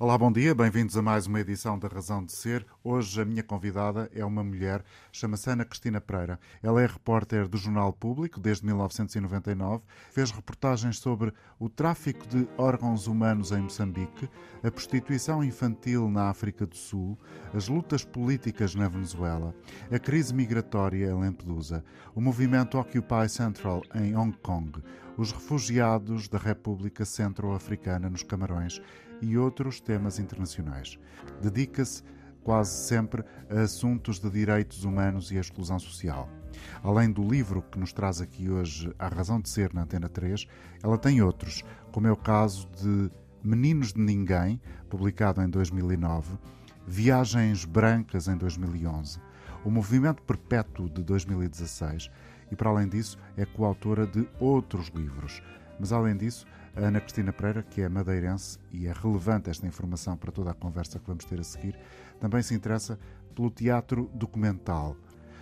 Olá, bom dia, bem-vindos a mais uma edição da Razão de Ser. Hoje a minha convidada é uma mulher, chama-se Ana Cristina Pereira. Ela é repórter do Jornal Público desde 1999, fez reportagens sobre o tráfico de órgãos humanos em Moçambique, a prostituição infantil na África do Sul, as lutas políticas na Venezuela, a crise migratória em Lampedusa, o movimento Occupy Central em Hong Kong, os refugiados da República Centro-Africana nos Camarões e outros temas internacionais. Dedica-se quase sempre a assuntos de direitos humanos e a exclusão social. Além do livro que nos traz aqui hoje A Razão de Ser na Antena 3, ela tem outros, como é o caso de Meninos de Ninguém, publicado em 2009, Viagens Brancas em 2011, O Movimento Perpétuo de 2016 e, para além disso, é coautora de outros livros. Mas, além disso, a Ana Cristina Pereira, que é madeirense e é relevante esta informação para toda a conversa que vamos ter a seguir, também se interessa pelo teatro documental.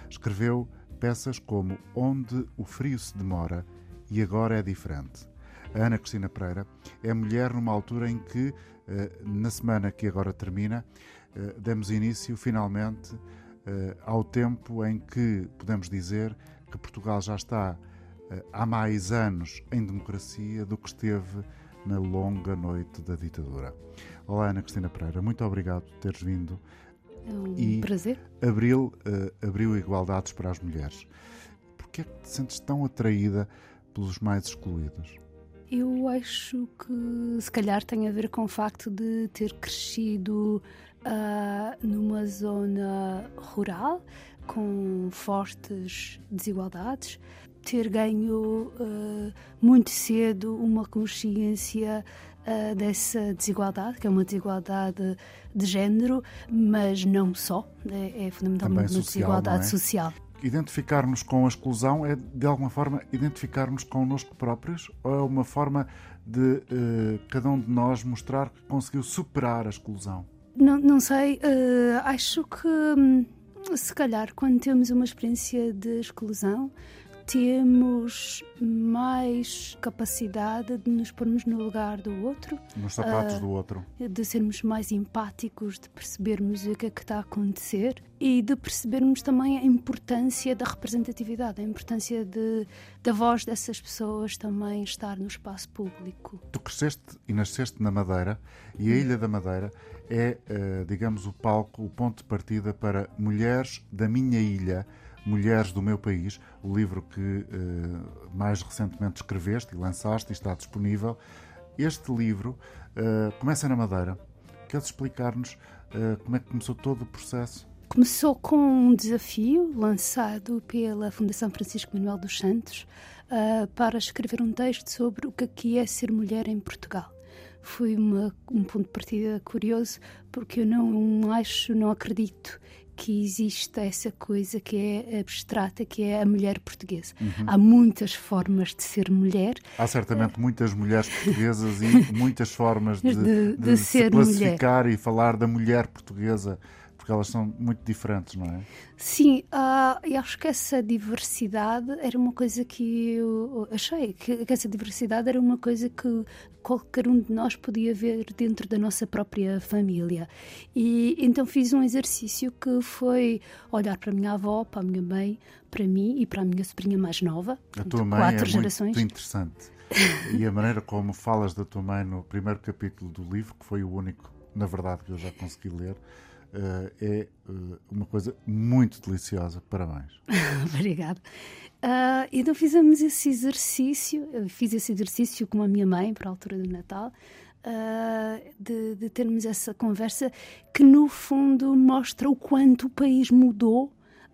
Escreveu peças como Onde o Frio se Demora e Agora é Diferente. A Ana Cristina Pereira é mulher numa altura em que, eh, na semana que agora termina, eh, demos início finalmente eh, ao tempo em que podemos dizer que Portugal já está há mais anos em democracia do que esteve na longa noite da ditadura. Olá, Ana Cristina Pereira, muito obrigado por teres vindo. É um e prazer. Abriu, uh, abriu igualdades para as mulheres. Porquê é que te sentes tão atraída pelos mais excluídos? Eu acho que se calhar tem a ver com o facto de ter crescido uh, numa zona rural com fortes desigualdades ter ganho uh, muito cedo uma consciência uh, dessa desigualdade, que é uma desigualdade de género, mas não só, é, é fundamentalmente uma desigualdade é? social. Identificar-nos com a exclusão é, de alguma forma, identificar-nos connosco próprios ou é uma forma de uh, cada um de nós mostrar que conseguiu superar a exclusão? Não, não sei, acho que hum, se calhar quando temos uma experiência de exclusão, temos mais capacidade de nos pormos no lugar do outro, nos sapatos uh, do outro, de sermos mais empáticos, de percebermos o que é que está a acontecer e de percebermos também a importância da representatividade, a importância de, da voz dessas pessoas também estar no espaço público. Tu cresceste e nasceste na Madeira e a. Ilha da Madeira é, uh, digamos, o palco, o ponto de partida para mulheres da minha ilha Mulheres do Meu País, o livro que uh, mais recentemente escreveste e lançaste e está disponível. Este livro uh, começa na Madeira. Queres explicar-nos uh, como é que começou todo o processo? Começou com um desafio lançado pela Fundação Francisco Manuel dos Santos para escrever um texto sobre o que é ser mulher em Portugal foi uma, um ponto de partida curioso porque eu não acho, não acredito que existe essa coisa que é abstrata, que é a mulher portuguesa. Uhum. Há muitas formas de ser mulher. Há certamente muitas mulheres portuguesas e muitas formas de, de, de, de se classificar mulher. e falar da mulher portuguesa porque elas são muito diferentes, não é? Sim, uh, eu acho que essa diversidade era uma coisa que eu achei, que, que, essa diversidade era uma coisa que qualquer um de nós podia ver dentro da nossa própria família. E então fiz um exercício que foi olhar para a minha avó, para a minha mãe, para mim e para a minha sobrinha mais nova, a tua mãe quatro é gerações. Muito interessante. e a maneira como falas da tua mãe no primeiro capítulo do livro, que foi o único, na verdade, que eu já consegui ler, uh, é uh, uma coisa muito deliciosa. Parabéns. Obrigada. Uh, então fizemos esse exercício, eu fiz esse exercício com a minha mãe para a altura do Natal, uh, de, de, termos essa conversa que no fundo mostra o quanto o país mudou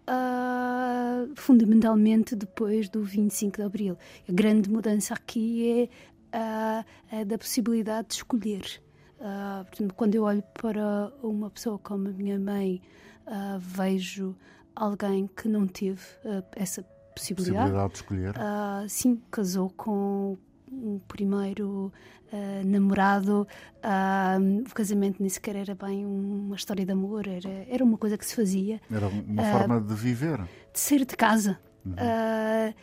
uh, fundamentalmente depois do 25 de Abril. A grande mudança aqui é a da possibilidade de escolher. Portanto, quando eu olho para uma pessoa como a minha mãe, vejo alguém que não teve essa possibilidade. Possibilidade de escolher. sim, casou com um primeiro namorado. o casamento nem sequer era bem uma história de amor, era, era uma coisa que se fazia. Era uma forma de viver. De sair de casa. Uhum. Uh,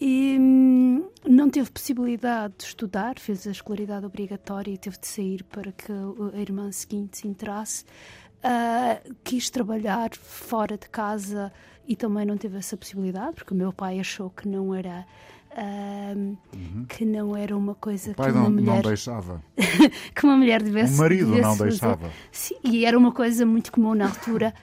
e hum, não teve possibilidade de estudar, fez a escolaridade obrigatória e teve de sair para que a irmã seguinte se entrasse. Uh, quis trabalhar fora de casa e também não teve essa possibilidade, porque o meu pai achou que não era. Uh, uhum. que não era uma coisa o pai que uma não, mulher não deixava que uma mulher devesse o marido devesse não fazer. deixava Sim, e era uma coisa muito comum na altura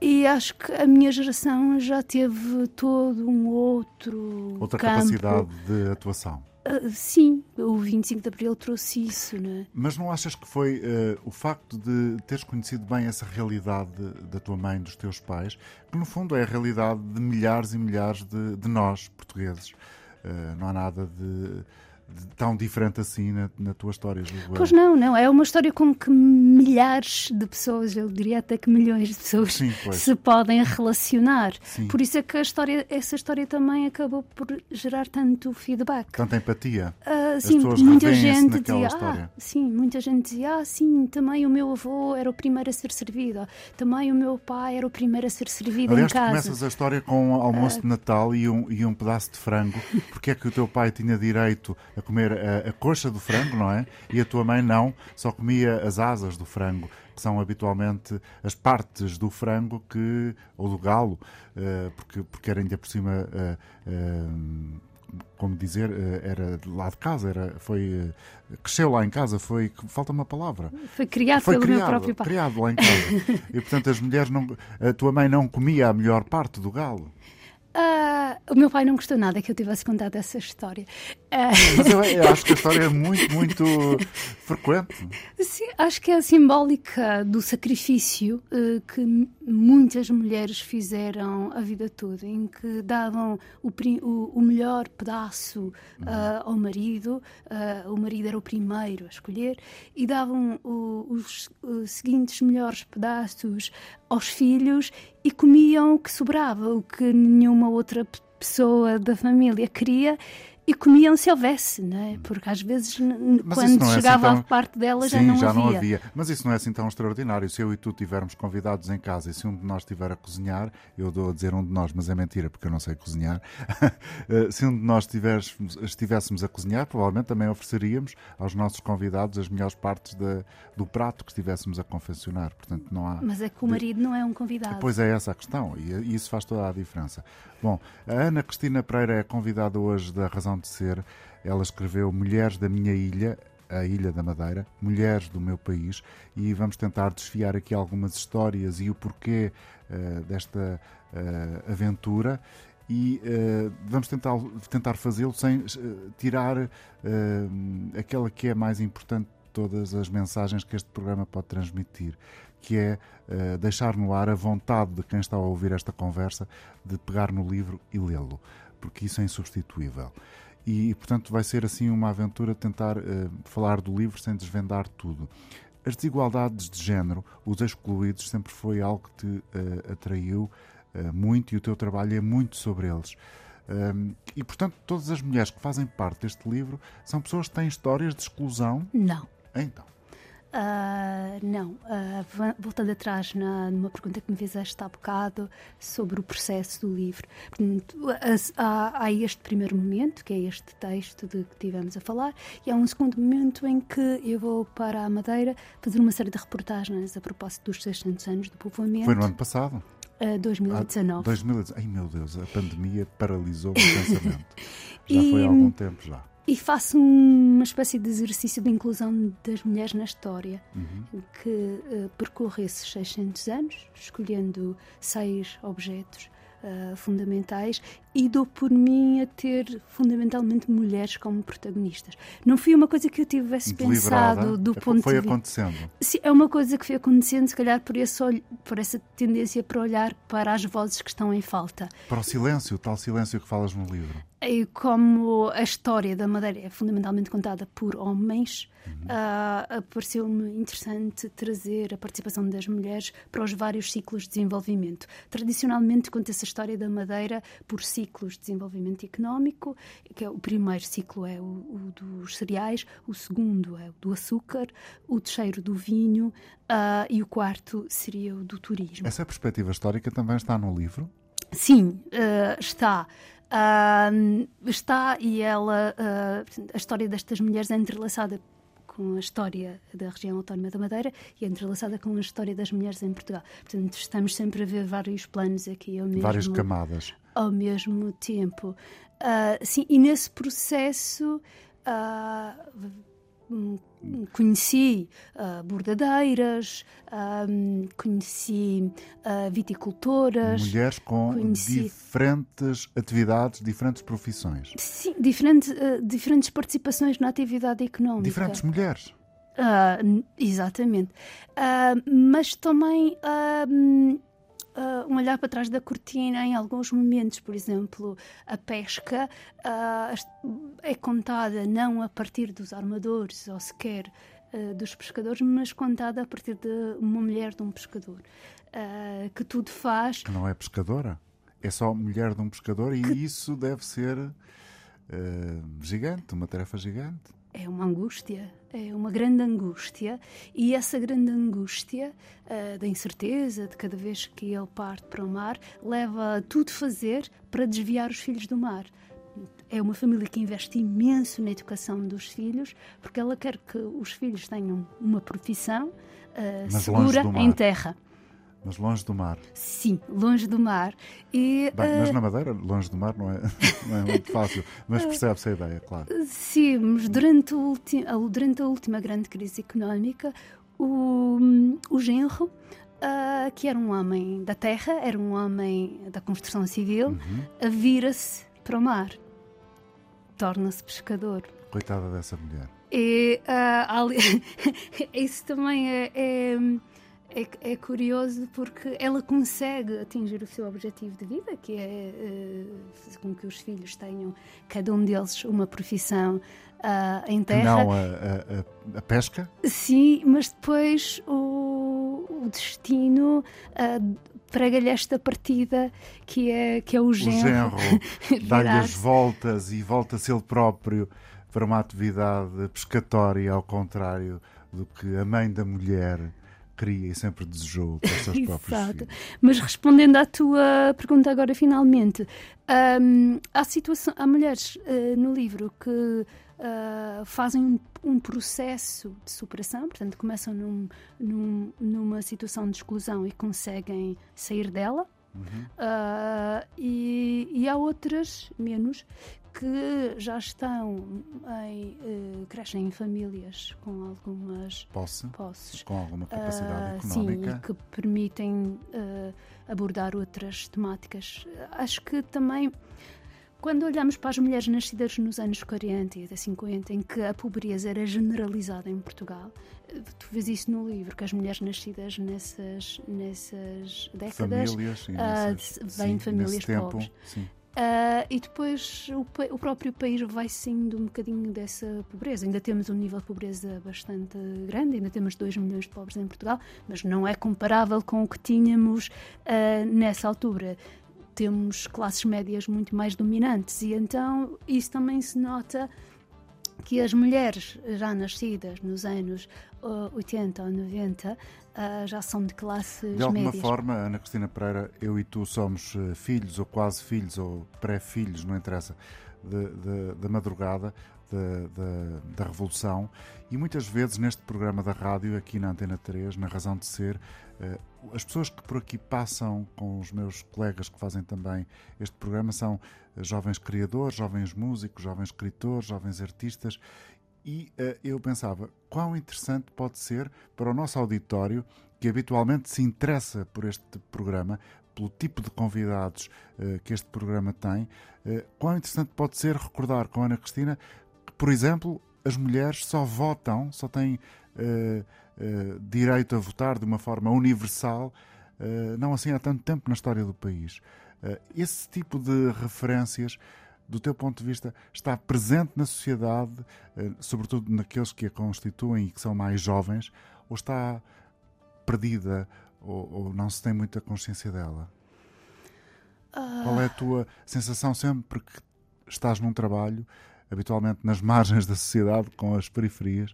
e acho que a minha geração já teve todo um outro outra campo. capacidade de atuação Uh, sim, o 25 de Abril trouxe isso, não é? Mas não achas que foi uh, o facto de teres conhecido bem essa realidade da tua mãe, dos teus pais, que no fundo é a realidade de milhares e milhares de, de nós, portugueses? Uh, não há nada de tão diferente assim na, na tua história, julgo Pois não, não. É uma história com que milhares de pessoas, eu diria até que milhões de pessoas Sim, se podem relacionar. Sim. Por isso é que a história, essa história também acabou por gerar tanto feedback. Tanta empatia. Uh, sim, muita gente dizia, ah, sim, muita gente dizia, ah, sim, também o meu avô era o primeiro a ser servido, também o meu pai era o primeiro a ser servido Aliás, em casa. começas a história com um almoço de Natal e um, e um pedaço de frango. Porque é que o teu pai tinha direito a comer a, a coxa do frango, não é? E a tua mãe não, só comia as asas do frango, que são habitualmente as partes do frango que ou do galo, uh, porque, porque era ainda por cima. Uh, uh, como dizer, era lá de casa, era, foi, cresceu lá em casa, foi, falta uma palavra. Foi criado foi pelo criado, meu próprio pai. criado lá em casa. e portanto as mulheres não, a tua mãe não comia a melhor parte do galo. Uh, o meu pai não gostou nada que eu tivesse contado essa história. Uh... Mas eu, eu, acho que a história é muito, muito frequente. Sim, acho que é simbólica do sacrifício uh, que muitas mulheres fizeram a vida toda, em que davam o, o, o melhor pedaço uhum. ao marido, o marido era o primeiro a escolher, e davam o, os, os seguintes melhores pedaços aos filhos e comiam o que sobrava, o que nenhuma outra pessoa da família queria e comiam se houvesse, não é? Porque às vezes, Mas quando é chegava assim tão... a parte dela, Sim, já, não, já havia. não havia. Mas isso não é assim tão extraordinário. Se eu e tu tivermos convidados em casa e se um de nós estiver a cozinhar, eu dou a dizer um de nós, mas é mentira porque eu não sei cozinhar. se um de nós estivéssemos a cozinhar, provavelmente também ofereceríamos aos nossos convidados as melhores partes de, do prato que estivéssemos a confeccionar. Portanto, não há. Mas é que o marido não é um convidado. Pois é essa a questão e isso faz toda a diferença. Bom, a Ana Cristina Pereira é convidada hoje da Razão Ser. Ela escreveu Mulheres da Minha Ilha, a Ilha da Madeira, Mulheres do Meu País, e vamos tentar desfiar aqui algumas histórias e o porquê uh, desta uh, aventura. E uh, vamos tentar, tentar fazê-lo sem tirar aquela que é mais importante de todas as mensagens que este programa pode transmitir, que é uh, deixar no ar a vontade de quem está a ouvir esta conversa de pegar no livro e lê-lo, porque isso é insubstituível. E, portanto, vai ser assim uma aventura tentar uh, falar do livro sem desvendar tudo. As desigualdades de género, os excluídos, sempre foi algo que te uh, atraiu muito e o teu trabalho é muito sobre eles. Um, e, portanto, todas as mulheres que fazem parte deste livro são pessoas que têm histórias de exclusão? Não. Então. Uh, não, uh, voltando atrás na, numa pergunta que me fizeste há bocado sobre o processo do livro. Há, há, este primeiro momento, que é este texto de que tivemos a falar, e há um segundo momento em que eu vou para a Madeira fazer uma série de reportagens a propósito dos 600 anos do povoamento. Foi no ano passado? Uh, 2019. Ah, 2019. Ai meu Deus, a pandemia paralisou o pensamento. Já e, foi há algum tempo já. E faço uma espécie de exercício de inclusão das mulheres na história, uhum. que uh, percorre esses 600 anos, escolhendo seis objetos uh, fundamentais e dou por mim a ter fundamentalmente mulheres como protagonistas. Não foi uma coisa que eu tivesse pensado do é ponto foi de vista. acontecendo. Sim, é uma coisa que foi acontecendo, se calhar por, esse, por essa tendência para olhar para as vozes que estão em falta. Para o silêncio, o tal silêncio que falas no livro. E como a história da Madeira é fundamentalmente contada por homens, uhum. uh, pareceu-me interessante trazer a participação das mulheres para os vários ciclos de desenvolvimento. Tradicionalmente conta essa história da Madeira por ciclos de desenvolvimento económico, que é o primeiro ciclo é o, o dos cereais, o segundo é o do açúcar, o terceiro do vinho uh, e o quarto seria o do turismo. Essa perspectiva histórica também está no livro? Sim, uh, está. Uh, está e ela, a história destas mulheres é entrelaçada com a história da região autónoma da Madeira e é entrelaçada com a história das mulheres em Portugal. Portanto, estamos sempre a ver vários planos aqui ao mesmo, Várias camadas. Ao mesmo tempo. Uh, sim, e nesse processo uh, conheci uh, bordadeiras, conheci viticultoras. Mulheres com conheci... diferentes atividades, diferentes profissões. Sim, diferente, diferentes participações na atividade económica. Diferentes mulheres. Uh, exatamente. Uh, mas também uh, um olhar para trás da cortina em alguns momentos. Por exemplo, a pesca uh, é contada não a partir dos armadores ou sequer uh, dos pescadores, mas contada a partir de uma mulher de um pescador. que tudo faz. Que não é pescadora? É só mulher de um pescador e que... isso deve ser gigante, uma tarefa gigante é uma angústia, é uma grande angústia, e essa grande angústia uh, da incerteza de cada vez que ele parte para o mar leva a tudo fazer para desviar os filhos do mar. É uma família que investe imenso na educação dos filhos, porque ela quer que os filhos tenham uma profissão uh, segura em terra mas longe do mar. Sim, longe do mar. E, Bem, uh... Mas na Madeira, longe do mar, não é, não é muito fácil, mas percebe-se a ideia, claro. Sim, mas durante, durante a última grande crise económica, o, o genro, uh, que era um homem da terra, era um homem da construção civil, uhum. vira-se para o mar, torna-se pescador. Coitada dessa mulher. E uh, ali... isso também é, é é, é, curioso porque ela consegue atingir o seu objetivo de vida, que é uh, com que os filhos tenham, cada um deles, uma profissão uh, em terra. Não a, a, a, pesca? Sim, mas depois o, o destino uh, prega-lhe esta partida que é, que é o genro. O genro dá-lhe as voltas e volta-se ele próprio para uma atividade pescatória, ao contrário do que a mãe da mulher queria e sempre desejou para os seus próprios Exato. filhos. Mas respondendo à tua pergunta agora, finalmente, um, há, situação, há mulheres uh, no livro que uh, fazem um, um, processo de superação, portanto, começam num, num, numa situação de exclusão e conseguem sair dela. Uhum. Uh, e, e há outras, menos, que já estão em, uh, crescem em famílias com algumas Posse, posses, com alguma capacidade uh, económica, sim, que permitem uh, abordar outras temáticas. Acho que também quando olhamos para as mulheres nascidas nos anos 40 e até 50, em que a pobreza era generalizada em Portugal, tu vês isso no livro, que as mulheres nascidas nessas, nessas décadas famílias, sim, nessas, uh, vêm de famílias pobres. Tempo, Uh, e depois o, o, próprio país vai saindo um bocadinho dessa pobreza. Ainda temos um nível de pobreza bastante grande, ainda temos 2 milhões de pobres em Portugal, mas não é comparável com o que tínhamos uh, nessa altura. Temos classes médias muito mais dominantes e então isso também se nota que as mulheres já nascidas nos anos 80 ou 90 uh, já são de classes De alguma médias. forma, Ana Cristina Pereira, eu e tu somos uh, filhos ou quase filhos ou pré-filhos, não interessa, da madrugada, da Revolução. E muitas vezes neste programa da rádio, aqui na Antena 3, na Razão de Ser, uh, as pessoas que por aqui passam com os meus colegas que fazem também este programa são jovens criadores, jovens músicos, jovens escritores, jovens artistas. E uh, eu pensava quão interessante pode ser para o nosso auditório que habitualmente se interessa por este programa, pelo tipo de convidados uh, que este programa tem, uh, quão interessante pode ser recordar com Ana Cristina por exemplo, as mulheres só votam, só têm direito a votar de uma forma universal, não assim há tanto tempo na história do país. esse tipo de referências do teu ponto de vista, está presente na sociedade, sobretudo naqueles que a constituem e que são mais jovens, ou está perdida, ou, ou não se tem muita consciência dela? Uh... Qual é a tua sensação sempre que estás num trabalho, habitualmente nas margens da sociedade, com as periferias?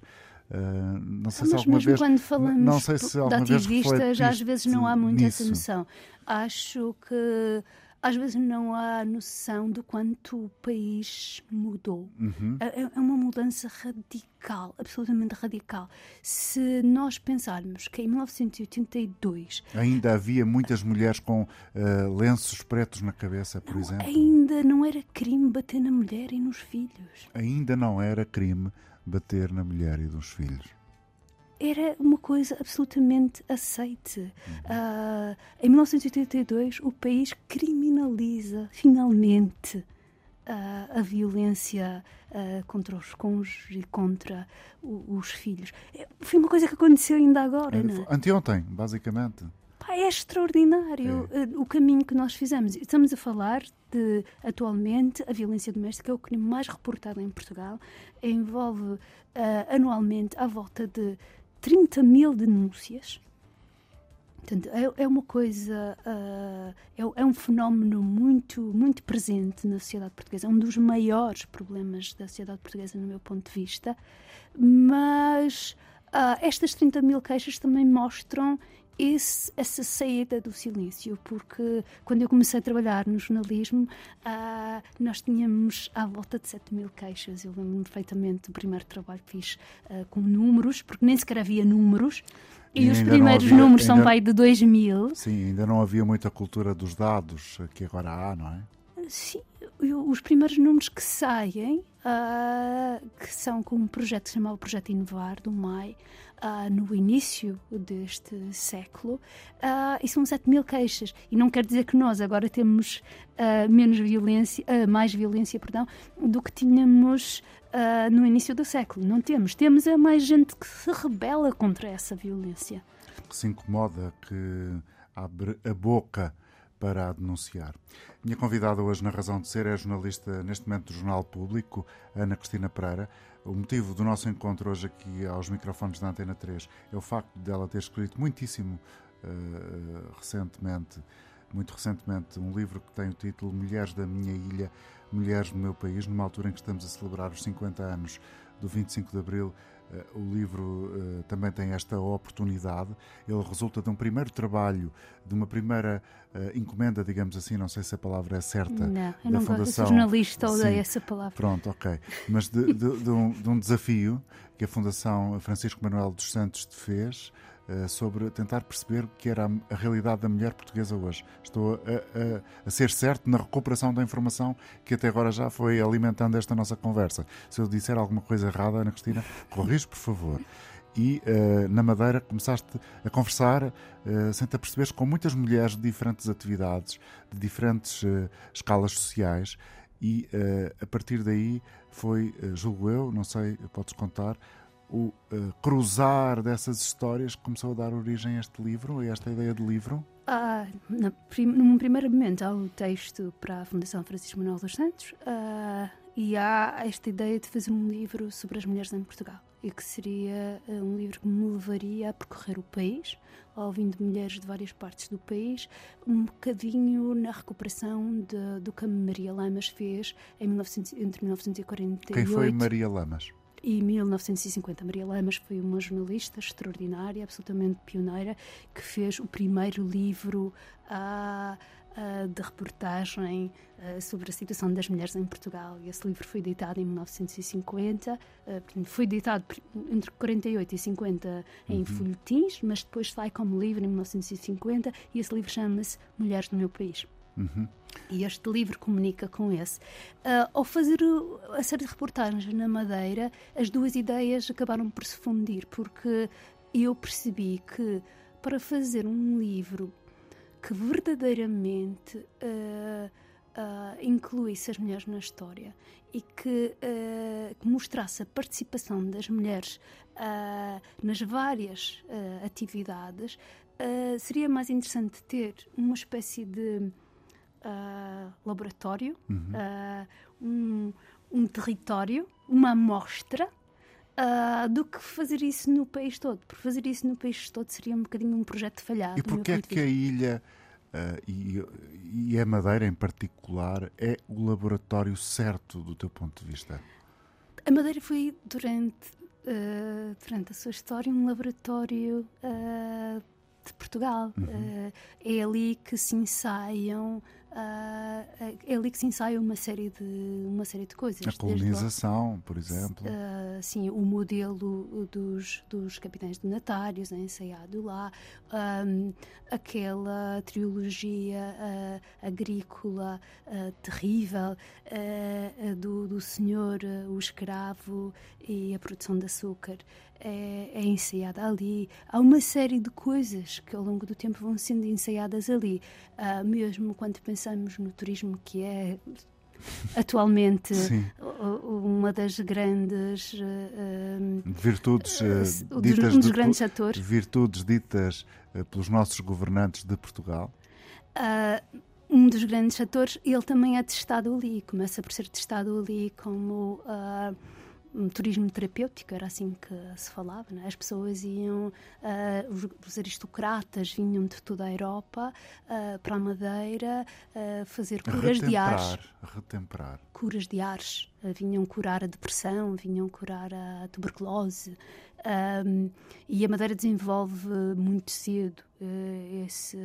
Uh, não sei ah, se alguma mesmo vez, quando falamos não sei se de ativistas, às vezes não há muito nisso. essa noção. Acho que às vezes não há noção do quanto o país mudou. Uhum. É, é uma mudança radical, absolutamente radical. Se nós pensarmos que em 1982 Ainda havia muitas mulheres com uh, lenços pretos na cabeça, por não, exemplo. ainda não era crime bater na mulher e nos filhos. Ainda não era crime bater na mulher e nos filhos. Era uma coisa absolutamente aceite. Uh, em 1982, o país criminaliza finalmente uh, a violência uh, contra os cônjuges e contra o, os filhos. É, foi uma coisa que aconteceu ainda agora, não é? Anteontem, basicamente. Pá, é extraordinário É. uh, o caminho que nós fizemos. Estamos a falar de, atualmente, a violência doméstica é o crime mais reportado em Portugal. Envolve anualmente à volta de 30 mil denúncias. Portanto, é, é uma coisa, uh, é, é um fenómeno muito, muito presente na sociedade portuguesa. É um dos maiores problemas da sociedade portuguesa, no meu ponto de vista. Mas uh, estas 30 mil queixas também mostram esse, essa saída do silêncio, porque quando eu comecei a trabalhar no jornalismo, uh, nós tínhamos à volta de 7 mil queixas. Eu lembro-me perfeitamente do primeiro trabalho que fiz uh, com números, porque nem sequer havia números. E, E os primeiros havia- números são ainda- pai de 2 mil. Sim, ainda não havia muita cultura dos dados que agora há, não é? Sim, eu- os primeiros números que saem, ah, que são com um projeto que se chamava Projeto Inovar, do MAI, ah, no início deste século, ah, e são 7 mil queixas. E não quer dizer que nós agora temos ah, menos violência, mais violência, perdão, do que tínhamos no início do século. Não temos. Temos é mais gente que se rebela contra essa violência. Que se incomoda, que abre a boca para a denunciar. Minha convidada hoje na Razão de Ser é a jornalista neste momento do Jornal Público, Ana Cristina Pereira. O motivo do nosso encontro hoje aqui aos microfones da Antena 3 é o facto dela ter escrito muitíssimo eh, recentemente, muito recentemente, um livro que tem o título Mulheres da Minha Ilha, Mulheres do Meu País, numa altura em que estamos a celebrar os 50 anos do 25 de Abril. Eh, o livro eh, também tem esta oportunidade. Ele resulta de um primeiro trabalho, de uma primeira eh, encomenda, digamos assim, não sei se a palavra é certa. Não, eu da não gosto. Eu Fundação. sou jornalista, Sim. essa palavra. Pronto, ok. Mas de, de- de um, de um desafio que a Fundação Francisco Manuel dos Santos te fez sobre tentar perceber o que era a, realidade da mulher portuguesa hoje. Estou a, a- a ser certo na recuperação da informação que até agora já foi alimentando esta nossa conversa. Se eu disser alguma coisa errada, Ana Cristina, corrige, por favor. E eh, na Madeira começaste a conversar, eh, sem te aperceberes, com muitas mulheres de diferentes atividades, de diferentes eh, escalas sociais, e eh, a partir daí foi, eh, julgo eu, não sei, podes contar, o eh, cruzar dessas histórias que começou a dar origem a este livro, a esta ideia de livro. Ah, na prim- num primeiro momento há o texto para a Fundação Francisco Manuel dos Santos ah, e há esta ideia de fazer um livro sobre as mulheres em Portugal e que seria ah, um livro que me levaria a percorrer o país, ouvindo mulheres de várias partes do país, um bocadinho na recuperação de- do que Maria Lamas fez em 1900 entre 1948 Quem foi Maria Lamas? E 1950. Maria Lamas foi uma jornalista extraordinária, absolutamente pioneira, que fez o primeiro livro ah, ah, de reportagem ah, sobre a situação das mulheres em Portugal. Esse livro foi editado em 1950, ah, foi editado entre 48 e 50 em folhetins, mas depois sai como livro em 1950 e esse livro chama-se Mulheres do Meu País. Uhum. E este livro comunica com esse. Ah, ao fazer o- a série de reportagens na Madeira, as duas ideias acabaram por se fundir, porque eu percebi que para fazer um livro que verdadeiramente ah, ah, incluísse as mulheres na história e que, ah, que mostrasse a participação das mulheres nas várias atividades, seria mais interessante ter uma espécie de ah, laboratório, ah, um, um território, uma amostra, ah, do que fazer isso no país todo. Por fazer isso no país todo seria um bocadinho um projeto falhado. E porquê é que a ilha e, e a Madeira em particular é o laboratório certo do teu ponto de vista? A Madeira foi, durante, ah, durante a sua história, um laboratório ah, de Portugal. Ah, é ali que se ensaiam Uh, é ali que se ensaia uma série de, uma série de coisas. A colonização, por exemplo. Uh, sim, o modelo dos, dos capitães donatários é ensaiado lá. Um, aquela trilogia uh, agrícola terrível do, do senhor, o escravo e a produção de açúcar é, é, ensaiada ali. Há uma série de coisas que ao longo do tempo vão sendo ensaiadas ali. Uh, mesmo quando pensamos no turismo, que é atualmente Sim. uma das grandes uh, virtudes uh, ditas um dos grandes atores virtudes ditas pelos nossos governantes de Portugal um dos grandes atores ele também é testado ali começa por ser testado ali como um turismo terapêutico, era assim que se falava. Né? As pessoas iam, uh, os, os, aristocratas vinham de toda a Europa uh, para a Madeira uh, fazer curas retemperar, de ares. Retemperar. Curas de ares. vinham curar a depressão, vinham curar a tuberculose. Um, e a Madeira desenvolve muito cedo esse,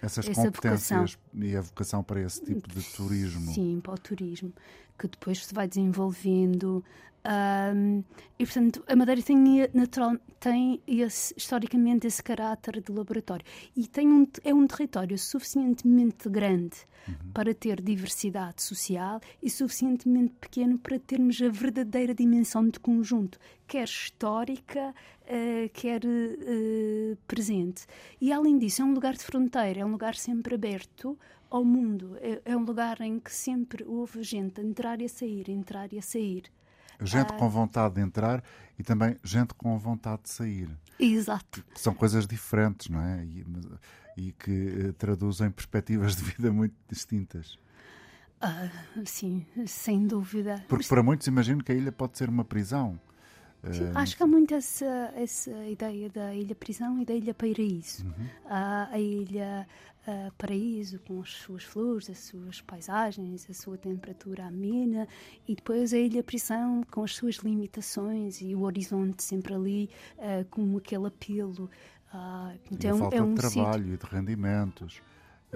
essas essa competências vocação. e a vocação para esse tipo de turismo. Sim, para o turismo, que depois se vai desenvolvendo um, e, portanto, a Madeira tem, natural, tem esse, historicamente esse caráter de laboratório. E tem um, é um território suficientemente grande uhum. para ter diversidade social e suficientemente pequeno para termos a verdadeira dimensão de conjunto, quer histórica, uh, quer uh, presente. E, além disso, é um lugar de fronteira, é um lugar sempre aberto ao mundo. É, é um lugar em que sempre houve gente a entrar e a sair, entrar e a sair. Gente ah. com vontade de entrar e também gente com vontade de sair. Exato. Que são coisas diferentes, não é? E, e que uh, traduzem perspectivas de vida muito distintas. Uh, sim, sem dúvida. Porque para muitos imagino que a ilha pode ser uma prisão. Sim, uh, acho que há muito essa, essa ideia da ilha prisão e da ilha paraíso. Uhum. Uh, a ilha uh, paraíso com as suas flores, as suas paisagens, a sua temperatura amena e depois a ilha prisão com as suas limitações e o horizonte sempre ali uh, com aquele apelo. Uh, então, e a falta é um de trabalho sítio... e de rendimentos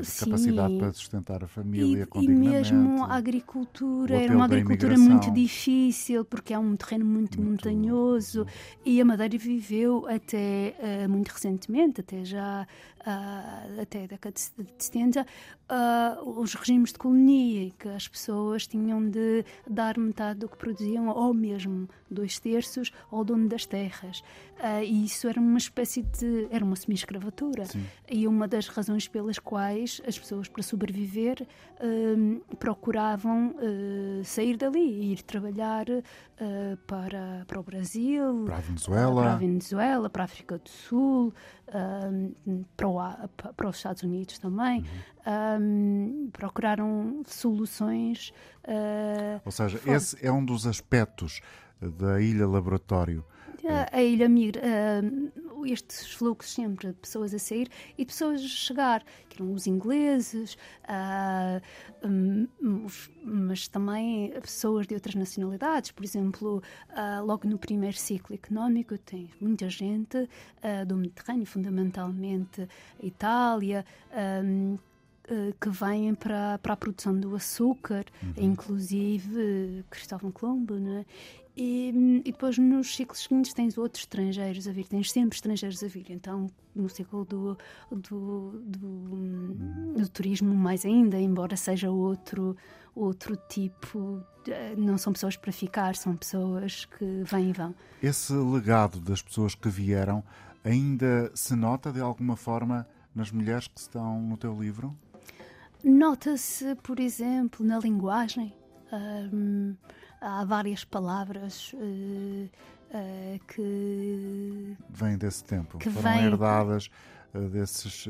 de Sim. capacidade para sustentar a família e, com e mesmo a agricultura era uma agricultura muito difícil porque é um terreno muito, muito montanhoso e a Madeira viveu até uh, muito recentemente até já uh, até a década de 70 uh, os regimes de colonia em que as pessoas tinham de dar metade do que produziam ou mesmo dois terços ao dono das terras. Uh, e isso era uma espécie de era uma semi-escravatura. E uma das razões pelas quais as pessoas, para sobreviver, procuravam sair dali e ir trabalhar para, para o Brasil, para a Venezuela, para a, Venezuela, para a África do Sul, para, o, para, os Estados Unidos também. Uhum. procuraram soluções. Ou seja, fora. esse é um dos aspectos da ilha laboratório. A, a ilha migra, uh, estes fluxos sempre, pessoas a sair e pessoas a chegar, que eram os ingleses, uh, um, mas também pessoas de outras nacionalidades. Por exemplo, uh, logo no primeiro ciclo económico, tem muita gente do Mediterrâneo, fundamentalmente Itália. Um, que vêm para, para a produção do açúcar, uhum. inclusive Cristóvão Colombo, né? E, e, depois nos ciclos seguintes tens outros estrangeiros a vir, tens sempre estrangeiros a vir. Então, no ciclo do, do, do, do turismo, mais ainda, embora seja outro, outro tipo, não são pessoas para ficar, são pessoas que vêm e vão. Esse legado das pessoas que vieram ainda se nota de alguma forma nas mulheres que estão no teu livro? Nota-se, por exemplo, na linguagem. Um, há várias palavras uh, uh, que. Vêm desse tempo, que foram vem... herdadas uh, desses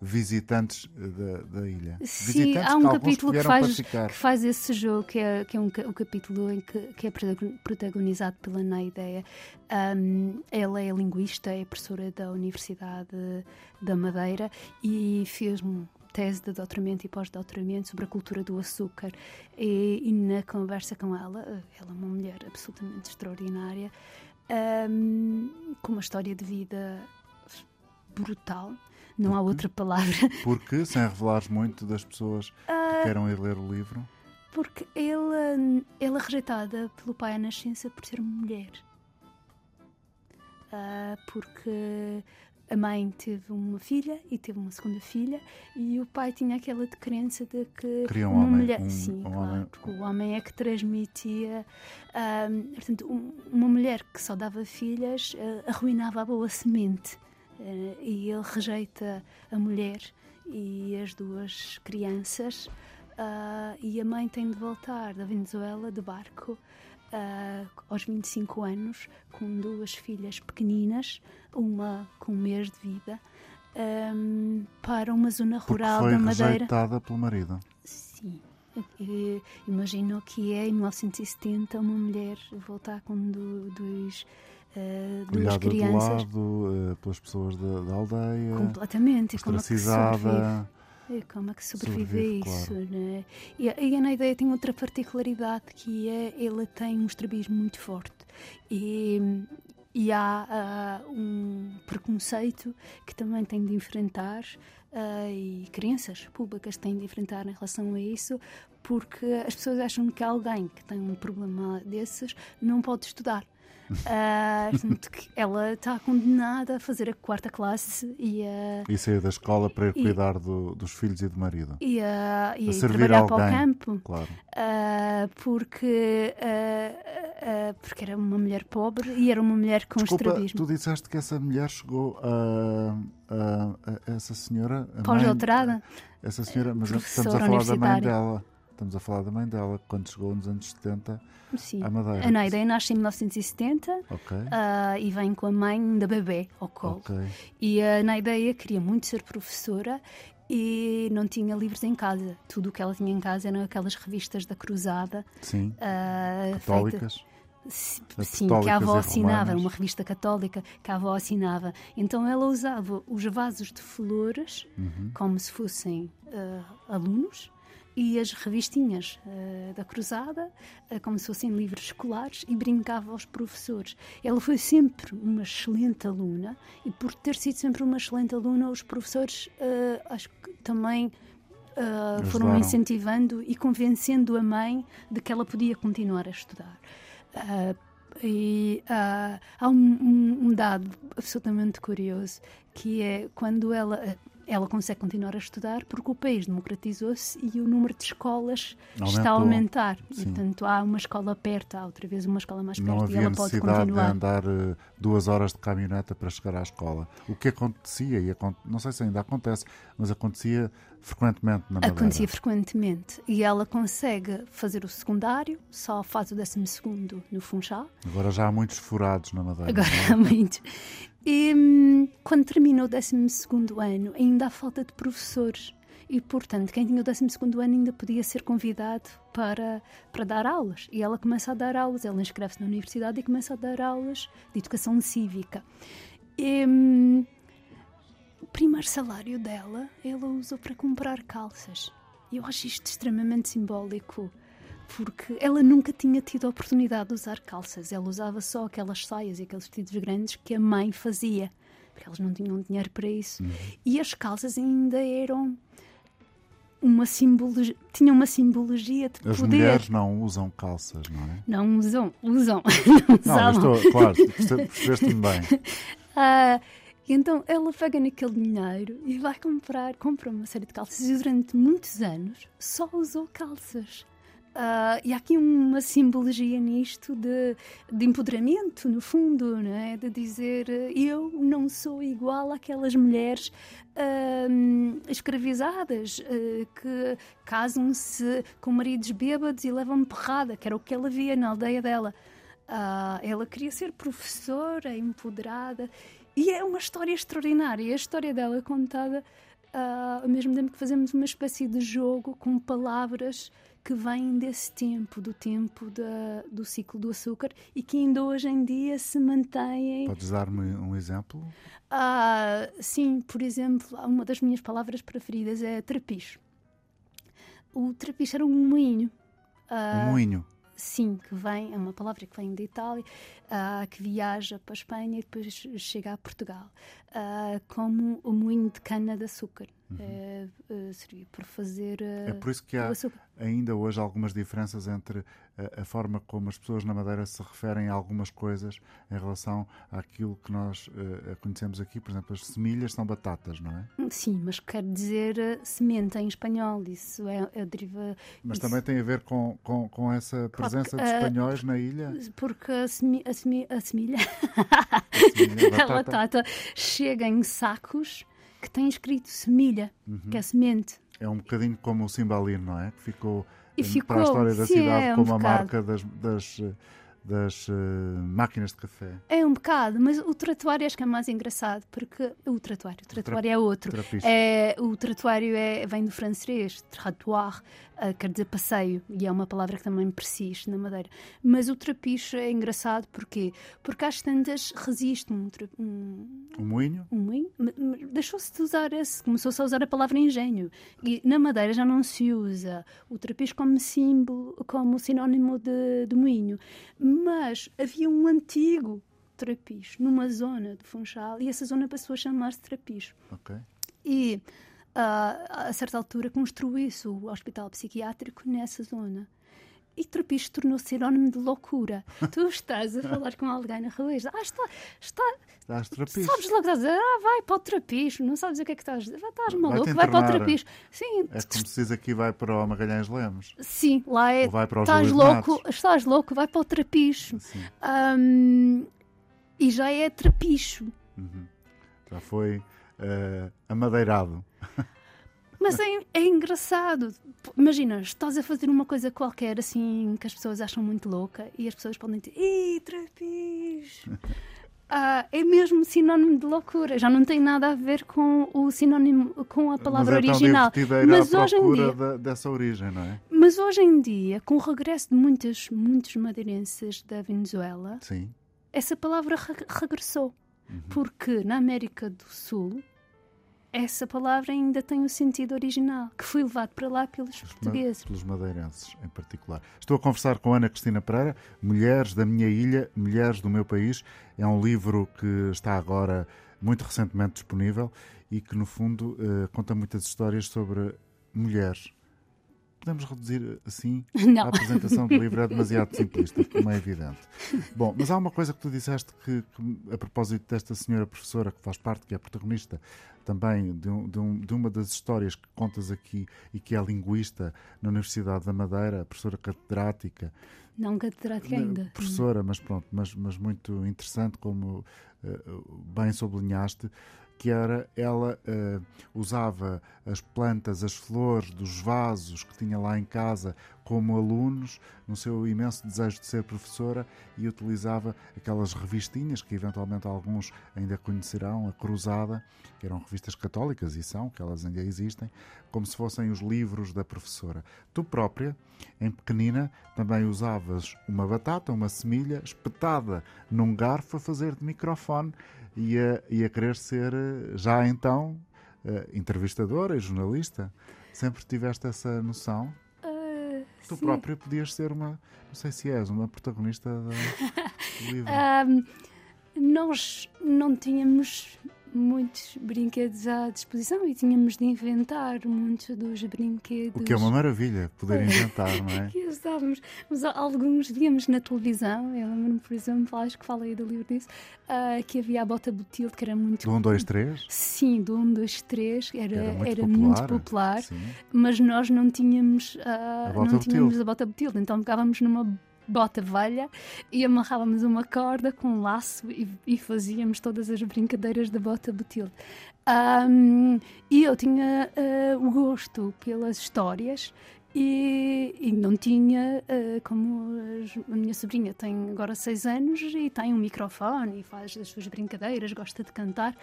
visitantes da, da, ilha. Sim, visitantes há um que capítulo que faz, que faz esse jogo, que é, que é um, um capítulo em que, que é protagonizado pela Neideia. Um, ela é linguista, é professora da Universidade da Madeira e fez um tese de doutoramento e pós-doutoramento sobre a cultura do açúcar. E, e, na conversa com ela, ela é uma mulher absolutamente extraordinária, um, com uma história de vida brutal. Não há outra palavra. Porque, sem revelares muito das pessoas queiram ir ler o livro? Porque ela, ela é rejeitada pelo pai à nascença por ser mulher. Uh, porque a mãe teve uma filha e teve uma segunda filha e o pai tinha aquela crença de que Queria um uma homem, mulher um- sim um claro homem- porque o homem é que transmitia ahm, portanto um- uma mulher que só dava filhas ah, arruinava a boa semente Ah, e ele rejeita a mulher e as duas crianças ah, e a mãe tem de voltar da Venezuela de barco ah, aos 25 anos, com duas filhas pequeninas, uma com um mês de vida, ahm, para uma zona Porque rural foi da Madeira. rejeitada pelo marido. Sim. E, imagino que é em 1970 uma mulher voltar com do- dois, ah, duas crianças lado eh, pelas pessoas da, da aldeia, completamente. ostracizada. E como é que sobrevive, a isso, claro. né? E, a- e a Naideia tem outra particularidade que é ela tem um estrabismo muito forte e, e há ah, um preconceito que também tem de enfrentar ah, e crianças públicas têm de enfrentar em relação a isso porque as pessoas acham que alguém que tem um problema desses não pode estudar. Ah, portanto, que ela está condenada a fazer a quarta classe e a, E saiu da escola para ir E- cuidar do- dos filhos e do marido. e a, e A servir trabalhar para o alguém. campo. Claro. Ah, porque, ah, porque era uma mulher pobre e era uma mulher com Desculpa, estrabismo. tu disseste que essa mulher chegou a, a- a- essa senhora. Pós-doutorada? Essa senhora, mas estamos a falar da mãe dela. Estamos a falar da mãe dela, quando chegou nos anos 70 Sim. à Madeira. A Naida nasce em 1970 Ok. ah, e vem com a mãe da bebê ao colo. Ok. E a Naideia queria muito ser professora e não tinha livros em casa. Tudo o que ela tinha em casa eram aquelas revistas da Cruzada. Sim. feita- Católicas. As sim, que a avó assinava, romanas. uma revista católica que a avó assinava. Então ela usava os vasos de flores Uhum. como se fossem ah, alunos e as revistinhas ah, da Cruzada ah, como se fossem livros escolares e brincava aos professores. Ela foi sempre uma excelente aluna e por ter sido sempre uma excelente aluna, os professores ah, acho que também foram incentivando e convencendo a mãe de que ela podia continuar a estudar. E há um, um- um dado absolutamente curioso que é quando ela ela consegue continuar a estudar porque o país democratizou-se e o número de escolas está a Aumentou. aumentar. E, Sim. portanto, há uma escola perto, há outra vez uma escola mais perto Não e havia ela pode necessidade de continuar. andar eh, duas horas de caminhoneta para chegar à escola. O que acontecia, e não sei se ainda acontece, mas acontecia frequentemente na Madeira. Acontecia frequentemente. E ela consegue fazer o secundário, só faz o décimo segundo no Funchal. Agora já há muitos furados na Madeira. Agora é? há muito. E hum, quando termina o 12 ano, ainda há falta de professores. E, portanto, quem tinha o 12 ano ainda podia ser convidado para, para dar aulas. E ela começa a dar aulas, ela inscreve-se na universidade e começa a dar aulas de educação cívica. E, hum, o primeiro salário dela, ela usou para comprar calças. Eu acho isto extremamente simbólico porque ela nunca tinha tido a oportunidade de usar calças. Ela usava só aquelas saias e aqueles vestidos grandes que a mãe fazia, porque elas não tinham dinheiro para isso. E as calças ainda eram uma simbologia, tinham uma simbologia de As poder. mulheres não usam calças, não é? Não usam, usam, não Não, estou, claro, perce- percebeste-me bem. Ah, e então ela pega naquele dinheiro e vai comprar, compra uma série de calças e durante muitos anos só usou calças. Ah, e há aqui uma simbologia nisto de, de empoderamento, no fundo, não é? de dizer eu não sou igual àquelas mulheres ahm, escravizadas eh, que casam-se com maridos bêbados e levam porrada, que era o que ela via na aldeia dela. Ah, ela queria ser professora, empoderada, e é uma história extraordinária. A história dela é contada ao mesmo tempo que fazemos uma espécie de jogo com palavras que vêm desse tempo, do tempo da, do ciclo do açúcar e que ainda hoje em dia se mantêm. Podes dar-me um exemplo? Ah, sim, por exemplo, uma das minhas palavras preferidas é trapicho. O trapicho era um moinho. Ah, Um moinho. Sim, que vem, é uma palavra que vem da Itália, ah, que viaja para a Espanha e depois chega a Portugal, ah, como o moinho de cana-de-açúcar. É, eh, servia para fazer. eh, É por isso que há ainda hoje algumas diferenças entre a, a forma como as pessoas na Madeira se referem a algumas coisas em relação àquilo que nós eh, conhecemos aqui. Por exemplo, as semilhas são batatas, não é? Sim, mas quer dizer eh, semente em espanhol. Isso é, é deriva. Mas isso- também tem a ver com, com, com essa presença de eh, espanhóis na ilha. Porque a, semi, a, semi, a semilha, semilha, a batata, chega em sacos que têm escrito semilha, Uhum. que é semente. É um bocadinho como o Cimbalino, não é? Que ficou, E eh, ficou, para a história da sim, cidade é um como a bocado. marca das, das, das, eh, máquinas de café. É um bocado, mas o tratuário acho que é mais engraçado, porque o tratuário, o tratuário é outro. trapiche. É, o tratuário é, vem do francês, trottoir, ah, quer dizer passeio, e é uma palavra que também persiste na Madeira. Mas o trapiche é engraçado porquê? Porque às tantas resiste um, um, O moinho? um moinho, deixou-se de usar esse, começou-se a usar a palavra engenho. E na Madeira já não se usa o trapiche como símbolo, como sinónimo de, de moinho. Mas havia um antigo trapiche numa zona de Funchal e essa zona passou a chamar-se trapiche. Ok. E a certa altura construiu-se o hospital psiquiátrico nessa zona. E Trapiche tornou-se sinónimo de loucura. tu estás a falar com alguém na rua e dizes, ah, está, está, Dás trapiche. Sabes logo, estás a dizer, ah, vai para o trapiche, não sabes o que é que estás a dizer, "Ah, estás maluco, vai para o trapiche. Sim, É como se diz aqui vai para o Magalhães Lemos. sim, lá é, Ou vai para o estás Júlio louco, Matos. estás louco, vai para o trapiche. Ahm, e já é trapicho. Uhum. Já foi eh, amadeirado. Mas é, é engraçado. Imagina, estás a fazer uma coisa qualquer assim que as pessoas acham muito louca e as pessoas podem dizer, ih, trapiche. Ah, é mesmo sinónimo de loucura, já não tem nada a ver com o sinónimo, com a palavra Mas é original. Mas hoje, em dia, da- dessa origem, não é? mas hoje em dia, com o regresso de muitos, muitos madeirenses da Venezuela, Sim. essa palavra re- regressou. Uhum. Porque na América do Sul, essa palavra ainda tem o sentido original, que foi levado para lá pelos ma- portugueses. Pelos madeirenses, em particular. Estou a conversar com Ana Cristina Pereira, Mulheres da Minha Ilha, Mulheres do Meu País. É um livro que está agora muito recentemente disponível e que, no fundo, eh, conta muitas histórias sobre mulheres. Podemos reduzir assim Não. a apresentação do livro é demasiado simplista, como é evidente. Bom, mas há uma coisa que tu disseste que, que, a propósito desta senhora professora que faz parte, que é protagonista também de, um- de um- de uma das histórias que contas aqui e que é linguista na Universidade da Madeira, professora catedrática, Não catedrática ainda. professora, mas pronto, mas, mas muito interessante, como eh, bem sublinhaste, que era ela eh, usava as plantas, as flores dos vasos que tinha lá em casa como alunos, no seu imenso desejo de ser professora, e utilizava aquelas revistinhas que eventualmente alguns ainda conhecerão, a Cruzada, que eram revistas católicas e são, que elas ainda existem, como se fossem os livros da professora. Tu própria, em pequenina, também usavas uma batata, uma semilha, espetada num garfo a fazer de microfone e a, e a querer ser, eh, já então, eh, entrevistadora e jornalista. Sempre tiveste essa noção? Ah, Tu sim. própria podias ser uma, não sei se és, uma protagonista do livro. Ahm, nós não tínhamos muitos brinquedos à disposição e tínhamos de inventar muitos dos brinquedos. O que é uma maravilha poder inventar, não é? que usávamos, mas alguns víamos na televisão. Eu lembro-me, por exemplo, acho que falei do livro disso, ah, que havia a bota Botilde, que era muito. Do 1, 2, 3? Sim, do 1, 2, 3, era, Era muito era popular. muito popular, mas nós não tínhamos, ah, A bota não tínhamos a bota Botilde, então pegávamos numa bota velha e amarrávamos uma corda com um laço e, e fazíamos todas as brincadeiras da bota Botilde. Ahm, e eu tinha ah, o gosto pelas histórias e, e não tinha, ah, como as- a minha sobrinha tem agora seis anos e tem um microfone e faz as suas brincadeiras, gosta de cantar,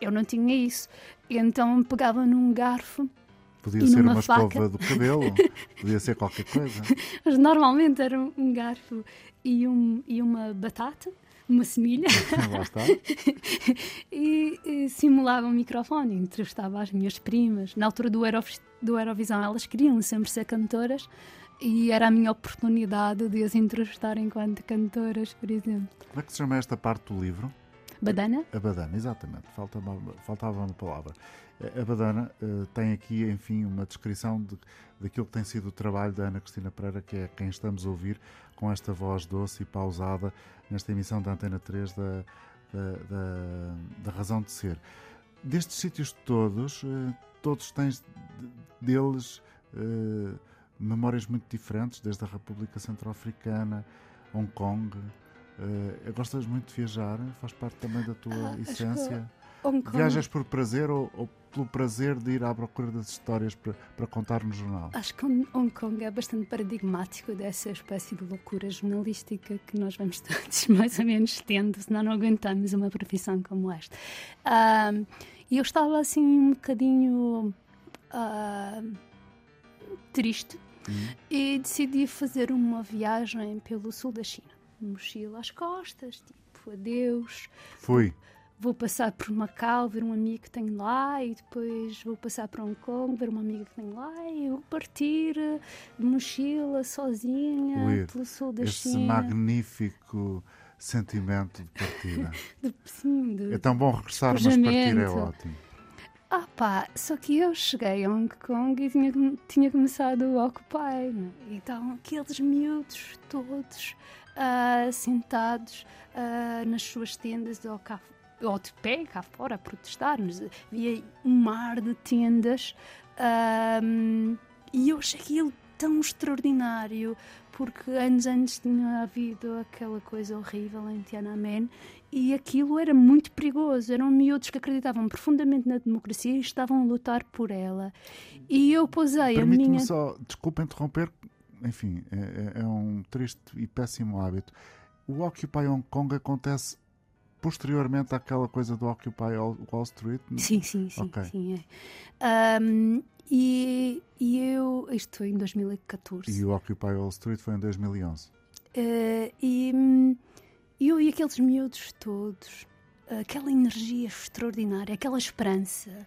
eu não tinha isso. Então pegava num garfo, Podia E ser uma faca. escova do cabelo, podia ser qualquer coisa. mas normalmente era um garfo e, um, e uma batata, uma semilha, Lá está. e, e simulava um microfone, entrevistava as minhas primas. Na altura do, Eurovis- do Eurovisão, elas queriam sempre ser cantoras e era a minha oportunidade de as entrevistar enquanto cantoras, por exemplo. Como é que se chama esta parte do livro? Badana? A Badana, exatamente. Falta uma, faltava uma palavra. A Badana uh, tem aqui, enfim, uma descrição de, daquilo que tem sido o trabalho da Ana Cristina Pereira, que é quem estamos a ouvir com esta voz doce e pausada nesta emissão da Antena 3 da, da, da, da Razão de Ser. Destes sítios todos, uh, todos tens deles uh, memórias muito diferentes, desde a República Centro-Africana, Hong Kong. Uh, gostas muito de viajar? Faz parte também da tua ah, essência? Hong Kong... Viajas por prazer ou, ou, pelo prazer de ir à procura das histórias para, para contar no jornal? Acho que Hong Kong é bastante paradigmático dessa espécie de loucura jornalística que nós vamos todos mais ou menos tendo, senão não aguentamos uma profissão como esta. E eu estava assim um bocadinho uh, triste uhum. e decidi fazer uma viagem pelo sul da China. Mochila às costas, tipo, adeus. Fui. Vou passar por Macau, ver um amigo que tenho lá, e depois vou passar para Hong Kong, ver uma amiga que tenho lá, e vou partir de mochila, sozinha, pelo sul da esse China. Magnífico sentimento de partida. de, sim, de, é tão bom regressar, mas partir é ótimo. Ah pá, só que eu cheguei a Hong Kong e tinha, tinha começado o Occupy. Né? Então aqueles miúdos todos uh, sentados uh, nas suas tendas cá, ou de pé cá fora a protestar. Havia um mar de tendas uh, e eu achei aquilo tão extraordinário porque anos antes tinha havido aquela coisa horrível em Tiananmen e aquilo era muito perigoso. Eram miúdos que acreditavam profundamente na democracia e estavam a lutar por ela. E eu posei a minha. só, desculpa interromper, enfim, é, é, é, um triste e péssimo hábito. O Occupy Hong Kong acontece posteriormente àquela coisa do Occupy Wall Street? Sim, sim, sim. Okay. sim é. Um, e, e eu. Isto foi em 2014. E o Occupy Wall Street foi em 2011. Uh, e hum, eu e aqueles miúdos todos, aquela energia extraordinária, aquela esperança.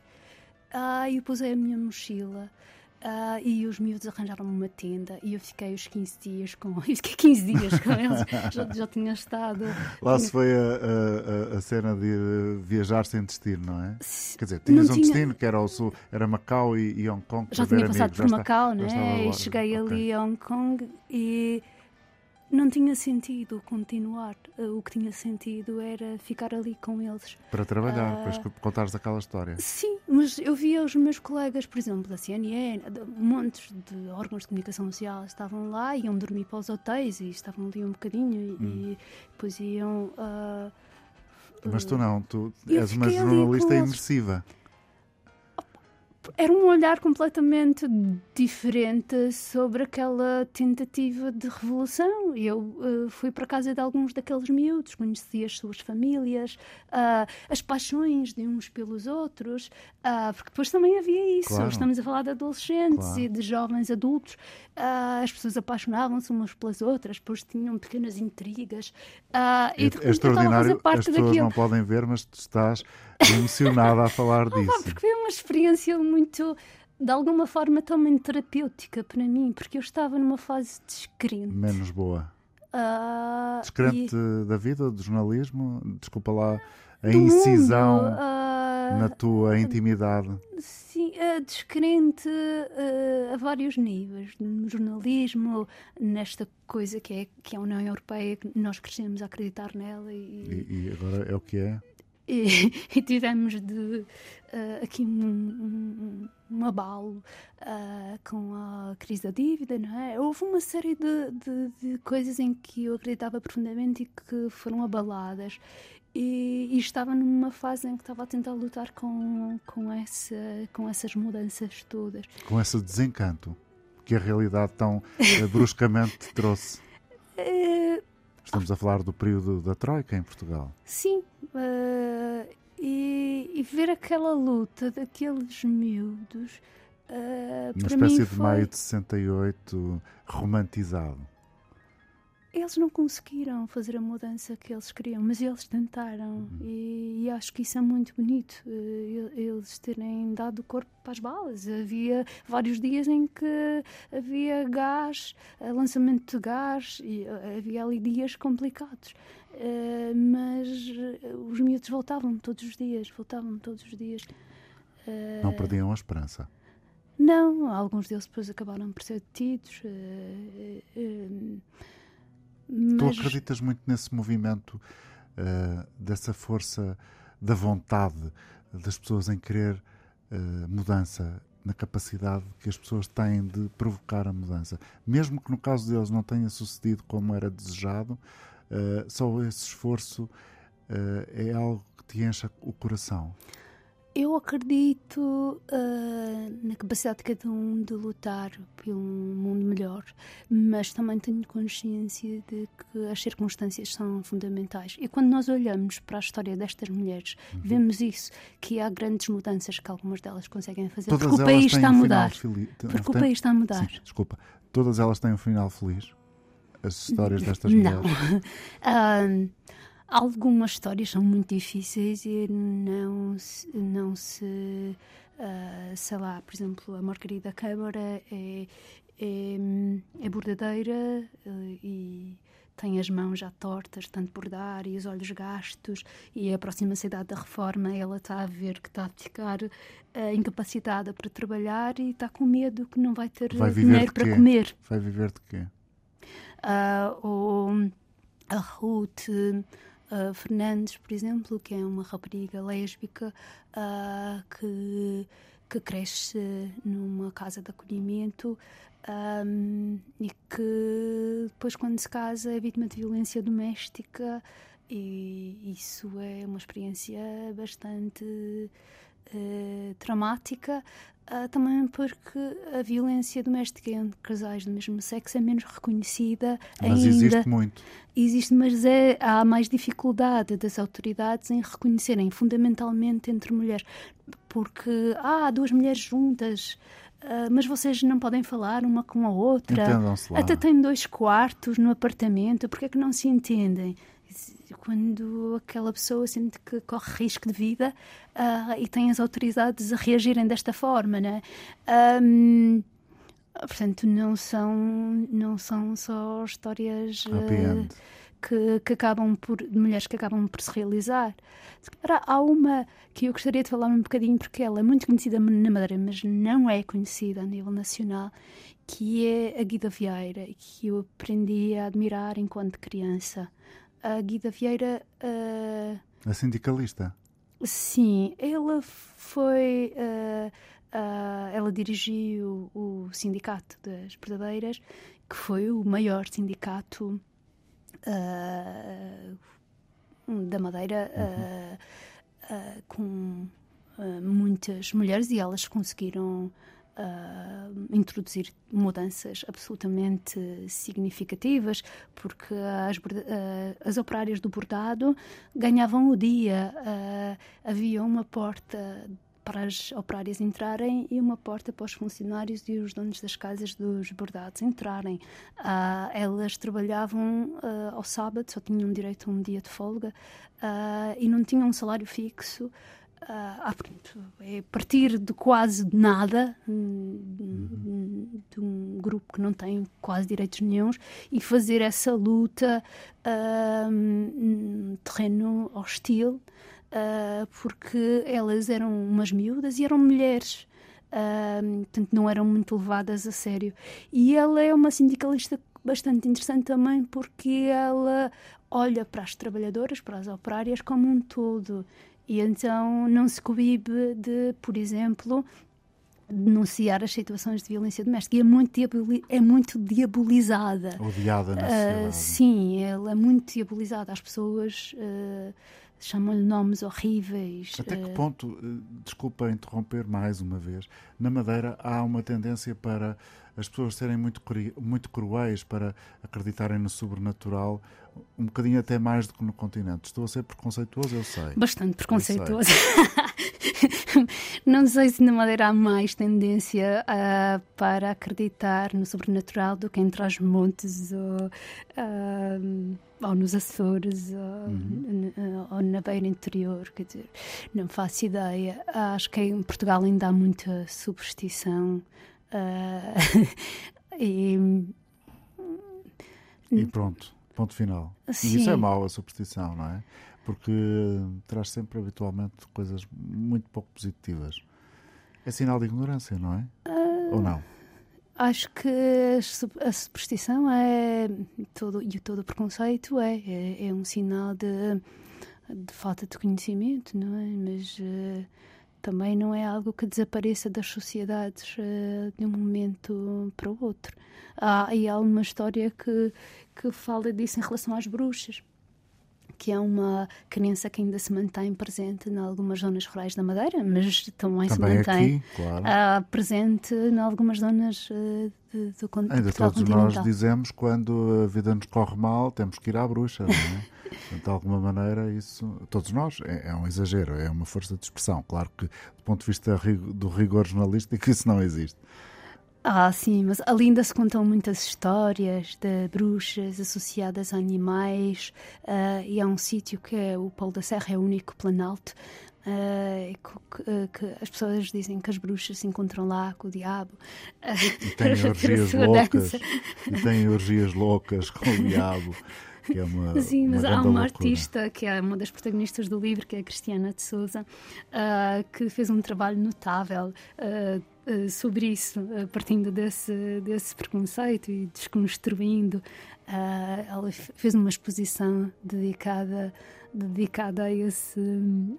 Ah, eu pusei a minha mochila. Uh, e os miúdos arranjaram-me uma tenda e eu fiquei os 15 dias com eu fiquei 15 dias com eles, já, já tinha estado. Lá tinha... se foi a, a, a, cena de viajar sem destino, não é? Quer dizer, tinhas um tinha... destino que era o sul, era Macau e, e Hong Kong. Já tinha passado por Macau, né? E cheguei okay. ali a Hong Kong e não tinha sentido continuar. Uh, o que tinha sentido era ficar ali com eles. Para trabalhar, uh, depois contares aquela história. Sim, mas eu via os meus colegas, por exemplo, da CNN, de montes de órgãos de comunicação social, estavam lá, iam dormir para os hotéis e estavam ali um bocadinho hum. e depois iam. Uh, mas tu não, tu és uma jornalista imersiva. Eles era um olhar completamente diferente sobre aquela tentativa de revolução. Eu uh, fui para casa de alguns daqueles miúdos, conheci as suas famílias, uh, as paixões de uns pelos outros, uh, porque depois também havia isso. Claro. Estamos a falar de adolescentes claro. e de jovens adultos. as pessoas apaixonavam-se umas pelas outras, depois tinham pequenas intrigas. é, é extraordinário, as pessoas daquilo. não podem ver, mas tu estás emocionada a falar disso. Ah, porque foi uma experiência muito, de alguma forma, também terapêutica para mim, porque eu estava numa fase descrente. Menos boa. Uh, descrente e... da vida, do jornalismo? Desculpa lá a incisão mundo, uh, na tua intimidade. Sim, uh, descrente uh, a vários níveis, no jornalismo, nesta coisa que é, que é a União Europeia, que nós crescemos a acreditar nela. E, e, e agora é o que é? E, e tivemos de, uh, aqui um, um, um abalo uh, com a crise da dívida, não é? Houve uma série de, de, de, coisas em que eu acreditava profundamente e que foram abaladas. E, e, estava numa fase em que estava a tentar lutar com, com, essa, com essas mudanças todas. Com esse desencanto que a realidade tão uh, bruscamente trouxe. Estamos a falar do período da Troika em Portugal. Sim, uh, e, e, ver aquela luta daqueles miúdos. Uh, Uma espécie de foi... maio de 68 romantizado eles não conseguiram fazer a mudança que eles queriam, mas eles tentaram uhum. e, e, acho que isso é muito bonito. Eh, eles terem dado o corpo para as balas. Havia vários dias em que havia gás, eh, lançamento de gás, e eh, havia ali dias complicados. Uh, mas os miúdos voltavam todos os dias, voltavam todos os dias. Uh, não perdiam a esperança? Não, alguns deles depois acabaram por ser detidos. Uh, mas... Tu acreditas muito nesse movimento, dessa força da vontade das pessoas em querer mudança, na capacidade que as pessoas têm de provocar a mudança. Mesmo que no caso deles não tenha sucedido como era desejado, uh, só esse esforço uh, é algo que te enche o coração. Eu acredito uh, na capacidade de cada um de lutar por um mundo melhor, mas também tenho consciência de que as circunstâncias são fundamentais. E quando nós olhamos para a história destas mulheres, uhum. vemos isso, que há grandes mudanças que algumas delas conseguem fazer. Todas porque o país está a mudar. Porque o país está a mudar. Sim, desculpa. Todas elas têm um final feliz? As histórias destas mulheres? Não. uh, Algumas histórias são muito difíceis e não se, não se uh, sei lá, por exemplo, a Margarida Câmara é, é, é bordadeira uh, e tem as mãos já tortas, tanto bordar e os olhos gastos, e a próxima cidade da reforma ela está a ver que está a ficar uh, incapacitada para trabalhar e está com medo que não vai ter vai dinheiro para comer. Vai viver de quê? Uh, ou a Ruth uh, Fernandes, por exemplo, que é uma rapariga lésbica uh, que, que cresce numa casa de acolhimento um, e que depois, quando se casa, é vítima de violência doméstica e isso é uma experiência bastante uh, traumática, uh, também porque a violência doméstica entre casais do mesmo sexo é menos reconhecida mas ainda. existe muito. Existe, mas é, há mais dificuldade das autoridades em reconhecerem fundamentalmente entre mulheres, porque ah, há duas mulheres juntas. Uh, mas vocês não podem falar uma com a outra. Até têm dois quartos no apartamento, porque é que não se entendem? Quando aquela pessoa sente que corre risco de vida uh, e tem as autoridades a reagirem desta forma, né? Um, portanto, não são, não são só histórias uh, que, que, acabam por, de mulheres que acabam por se realizar. Há uma que eu gostaria de falar um bocadinho, porque ela é muito conhecida na Madeira, mas não é conhecida a nível nacional, que é a Guida Vieira, que eu aprendi a admirar enquanto criança a Guida Vieira. Uh, a sindicalista? Sim, ela foi. Uh, uh, ela dirigiu o Sindicato das Verdadeiras, que foi o maior sindicato da Madeira, uhum. com muitas mulheres, e elas conseguiram uh, introduzir mudanças absolutamente significativas, porque as, uh, as operárias do bordado ganhavam o dia, uh, havia uma porta para as operárias entrarem e uma porta para os funcionários e os donos das casas dos bordados entrarem. Uh, elas trabalhavam uh, ao sábado, só tinham direito a um dia de folga uh, e não tinham um salário fixo. Uh, ah, pronto, é partir de quase nada, uhum. de um grupo que não tem quase direitos nenhums, e fazer essa luta num terreno hostil, porque elas eram umas miúdas e eram mulheres. Uh, portanto, não eram muito levadas a sério. E ela é uma sindicalista bastante interessante também porque ela olha para as trabalhadoras, para as operárias como um todo e então não se coíbe de, por exemplo, denunciar as situações de violência doméstica e é muito, é muito diabolizada. Odiada na sociedade. Uh, sim, ela é muito diabolizada. As pessoas uh, chamam-lhe nomes horríveis. Até que ponto, desculpa interromper mais uma vez, na Madeira há uma tendência para as pessoas serem muito, muito cruéis, para acreditarem no sobrenatural, um bocadinho até mais do que no continente. Estou a ser preconceituoso, eu sei. Bastante preconceituoso. Não sei se na Madeira há mais tendência uh, para acreditar no sobrenatural do que entre os montes ou, uh, ou nos Açores ou, uhum. ou, na beira interior. Quer dizer, não faço ideia. Acho que em Portugal ainda há muita superstição. Uh, e, e pronto ponto final. Sim. E isso é mau, a superstição, não é? Porque traz sempre habitualmente coisas muito pouco positivas. É sinal de ignorância, não é? Uh, Ou não? Acho que a superstição é todo e todo o preconceito é, é, é um sinal de, de, falta de conhecimento, não é? Mas uh, também não é algo que desapareça das sociedades uh, de um momento para o outro. Há, e há uma história que, que fala disso em relação às bruxas que é uma crença que ainda se mantém presente em algumas zonas rurais da Madeira, mas também, também se mantém aqui, claro. uh, presente em algumas zonas uh, de, do continente. Ainda todos nós dizemos quando a vida nos corre mal, temos que ir à bruxa, não é? De alguma maneira, isso, todos nós, é, é, um exagero, é uma força de expressão. Claro que, do ponto de vista do rigor jornalístico, isso não existe. Ah, sim, mas ali ainda se contam muitas histórias de bruxas associadas a animais uh, e há um sítio que é o Polo da Serra, é o único planalto uh, que, que, as pessoas dizem que as bruxas se encontram lá com o diabo. E têm orgias loucas, e têm orgias loucas com o diabo. Que é uma, Sim, mas uma há uma loucura. artista que é uma das protagonistas do livro, que é a Cristiana de Souza, uh, que fez um trabalho notável uh, uh, sobre isso, partindo desse, desse preconceito e desconstruindo. ela fez uma exposição dedicada dedicada a esse,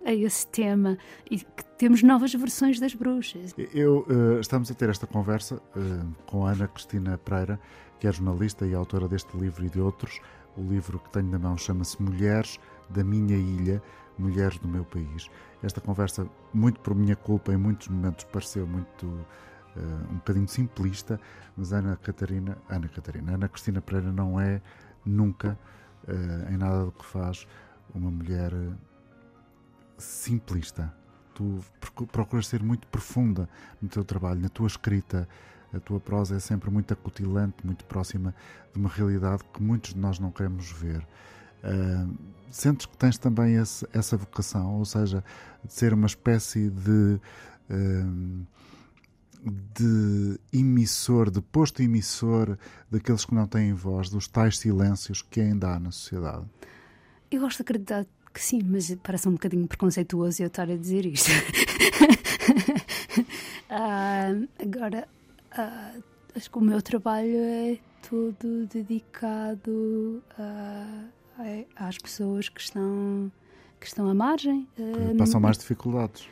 a esse tema e que temos novas versões das bruxas. Eu, estamos a ter esta conversa com a Ana Cristina Pereira, que é jornalista e autora deste livro e de outros. O livro que tenho na mão chama-se Mulheres da Minha Ilha, Mulheres do Meu País. Esta conversa, muito por minha culpa, em muitos momentos pareceu muito uh, um bocadinho simplista, mas Ana Catarina, Ana Catarina, Ana Cristina Pereira não é nunca, uh, em nada do que faz, uma mulher simplista. Tu procuras ser muito profunda no teu trabalho, na tua escrita, a tua prosa é sempre muito acutilante, muito próxima de uma realidade que muitos de nós não queremos ver. Uh, sentes que tens também esse, essa vocação, ou seja, de ser uma espécie de, uh, de emissor, de posto emissor daqueles que não têm voz, dos tais silêncios que ainda há na sociedade? Eu gosto de acreditar que sim, mas parece um bocadinho preconceituoso eu estar a dizer isto. uh, agora, Uh, acho que o meu trabalho é todo dedicado a, a, às pessoas que estão, que estão à margem. Que passam mais dificuldades.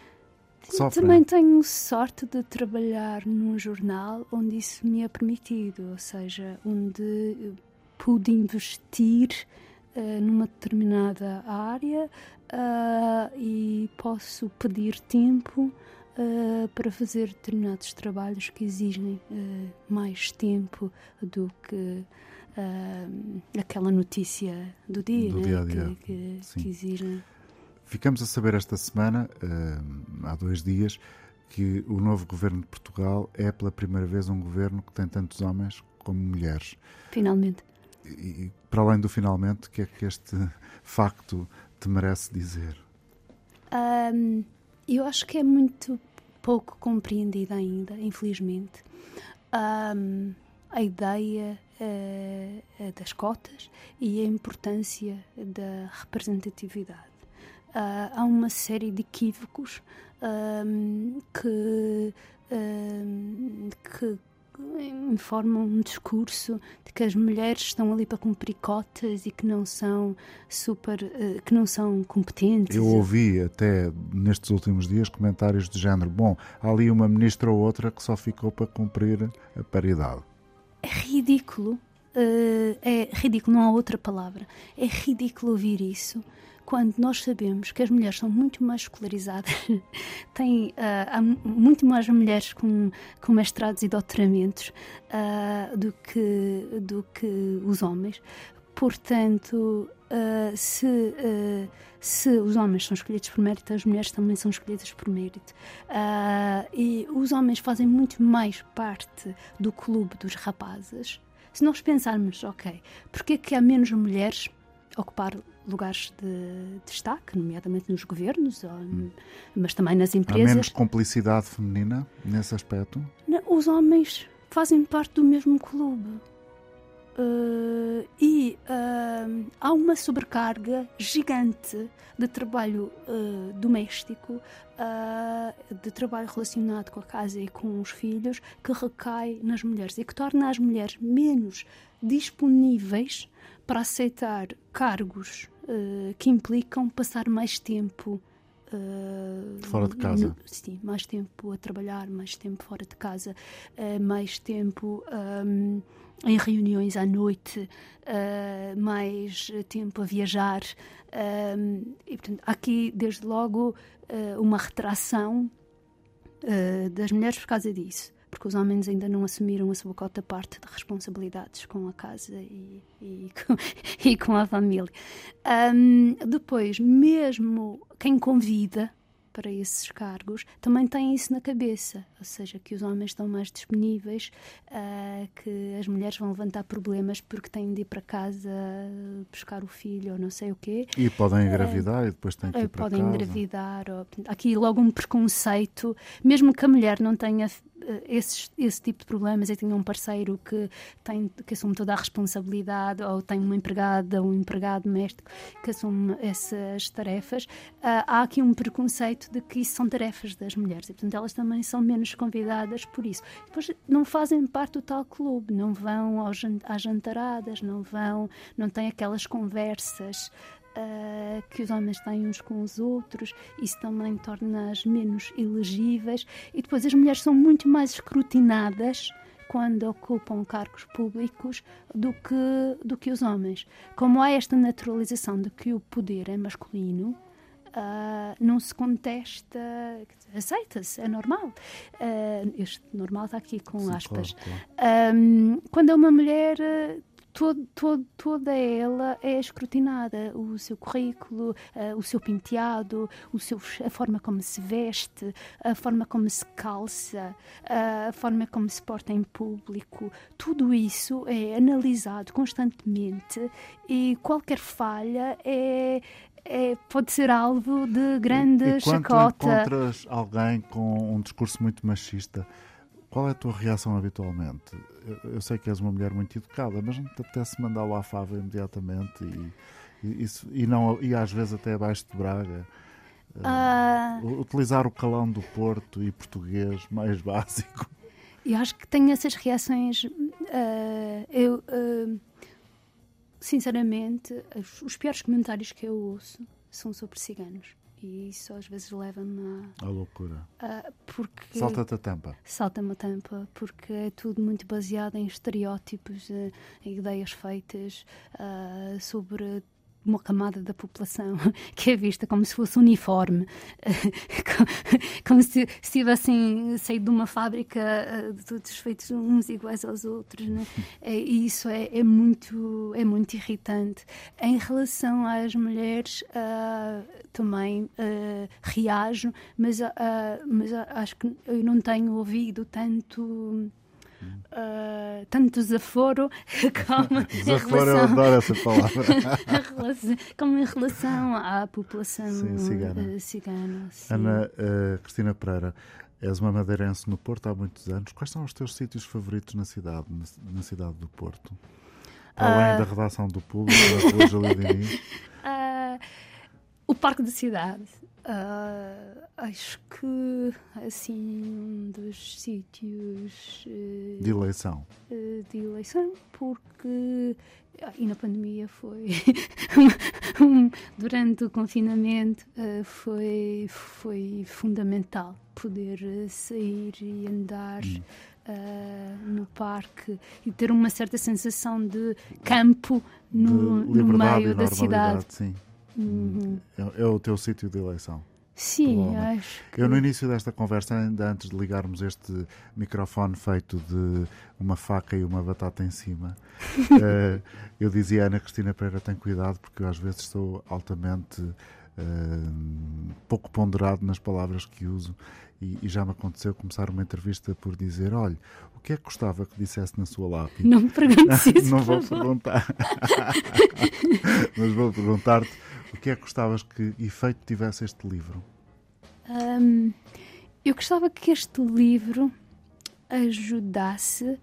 Sofrem. Também tenho sorte de trabalhar num jornal onde isso me é permitido, ou seja, onde pude investir uh, numa determinada área uh, e posso pedir tempo Uh, para fazer determinados trabalhos que exigem uh, mais tempo do que uh, aquela notícia do dia, do né? dia, -dia. Que, que, que, exigem. Ficamos a saber esta semana, há dois dias, que o novo governo de Portugal é pela primeira vez um governo que tem tantos homens como mulheres. Finalmente. E, e para além do finalmente, o que é que este facto te merece dizer? Um, eu acho que é muito pouco compreendida ainda, infelizmente, um, a ideia uh, das cotas e a importância da representatividade. Uh, há uma série de equívocos um, que, um, que informam um discurso de que as mulheres estão ali para cumprir cotas e que não são super, uh, que não são competentes. Eu ouvi até nestes últimos dias comentários de género: bom, há ali uma ministra ou outra que só ficou para cumprir a paridade. É ridículo. Uh, é ridículo, não há outra palavra. É ridículo ouvir isso quando nós sabemos que as mulheres são muito mais escolarizadas, tem, uh, há muito mais mulheres com, com mestrados e doutoramentos uh, do, que, do que os homens. Portanto, uh, se, se os homens são escolhidos por mérito, as mulheres também são escolhidas por mérito. e os homens fazem muito mais parte do clube dos rapazes. Se nós pensarmos, ok, porque é que há menos mulheres ocupar lugares de destaque, nomeadamente nos governos, hum. mas também nas empresas. Há menos complicidade feminina nesse aspecto? Os homens fazem parte do mesmo clube. Uh, e uh, há uma sobrecarga gigante de trabalho uh, doméstico, de trabalho relacionado com a casa e com os filhos, que recai nas mulheres e que torna as mulheres menos disponíveis para aceitar cargos que implicam passar mais tempo Uh, fora de casa? No, sim, mais tempo a trabalhar, mais tempo fora de casa, uh, mais tempo um, em reuniões à noite, uh, mais tempo a viajar. E, portanto, há aqui, desde logo, uma retração das mulheres por causa disso porque os homens ainda não assumiram a sua cota parte de responsabilidades com a casa e, e, com, e com, a família. Um, depois, mesmo quem convida para esses cargos também tem isso na cabeça, ou seja, que os homens estão mais disponíveis, uh, que as mulheres vão levantar problemas porque têm de ir para casa buscar o filho ou não sei o quê. E podem engravidar uh, e depois têm que ir para podem casa. Podem engravidar. Ou, aqui logo um preconceito, mesmo que a mulher não tenha eh, esse, tipo de problemas. Eu tinha um parceiro que, tem, que assume toda a responsabilidade, ou tem uma empregada, um empregado doméstico que assume essas tarefas. Uh, há aqui um preconceito de que isso são tarefas das mulheres e, portanto, elas também são menos convidadas por isso. Depois, não fazem parte do tal clube, não vão às jantaradas, não vão, não têm aquelas conversas uh, que os homens têm uns com os outros, isso também torna-as menos elegíveis. E depois as mulheres são muito mais escrutinadas quando ocupam cargos públicos do que, do que os homens. Como há esta naturalização de que o poder é masculino, Uh, não se contesta, aceita-se, é normal. Uh, este normal está aqui com Sim, aspas. Claro, claro. Um, quando é uma mulher, todo, todo, toda ela é escrutinada. O seu currículo, uh, o seu penteado, o seu, a forma como se veste, a forma como se calça, uh, a forma como se porta em público. Tudo isso é analisado constantemente e qualquer falha é, é, pode ser alvo de grande e, e quando chacota. encontras alguém com um discurso muito machista, qual é a tua reação habitualmente? Eu, eu, sei que és uma mulher muito educada, mas não te apetece mandá-lo à fava imediatamente e, e, isso, e, não, e às vezes até abaixo de Braga? Uh... Utilizar o calão do Porto e português mais básico. Eu acho que tenho essas reações. Uh, eu, uh, sinceramente, os, os piores comentários que eu ouço são sobre ciganos e isso às vezes leva-me a. A loucura. A, porque Salta-te a tampa. Salta-me a tampa, porque é tudo muito baseado em estereótipos, eh, em ideias feitas uh, sobre uma camada da população que é vista como se fosse uniforme, como se, se tivessem saído de uma fábrica eh, todos feitos uns iguais aos outros. Né? E isso é, é, muito, é muito irritante. Em relação às mulheres, uh, também uh, reajo, mas, uh, mas acho que eu não tenho ouvido tanto Uh, tanto desaforo como desaforo, relação, eu adoro essa palavra. como em relação à população sim, cigana. Uh, cigana sim. Ana uh, Cristina Pereira, és uma madeirense no Porto há muitos anos. Quais são os teus sítios favoritos na cidade, na, na cidade do Porto? Para além da redação do público, da Rua Júlia Diniz? o Parque da Cidade. Uh, acho que assim um dos sítios uh, de eleição. uh, de eleição porque e na pandemia foi um, durante o confinamento foi foi fundamental poder sair e andar hum. no parque e ter uma certa sensação de campo no, de no meio da cidade. sim Uhum. É, é, o teu sítio de eleição. Sim, acho que... Eu no início desta conversa, ainda antes de ligarmos este microfone feito de uma faca e uma batata em cima, uh, eu dizia a Ana Cristina Pereira, tem cuidado porque eu às vezes sou altamente uh, pouco ponderado nas palavras que uso e, e, já me aconteceu começar uma entrevista por dizer, olha, o que é que gostava que dissesse na sua lápide? Não me perguntes isso, Não vou perguntar. Mas vou perguntar-te o que é que gostavas que efeito tivesse este livro? Um, eu gostava que este livro ajudasse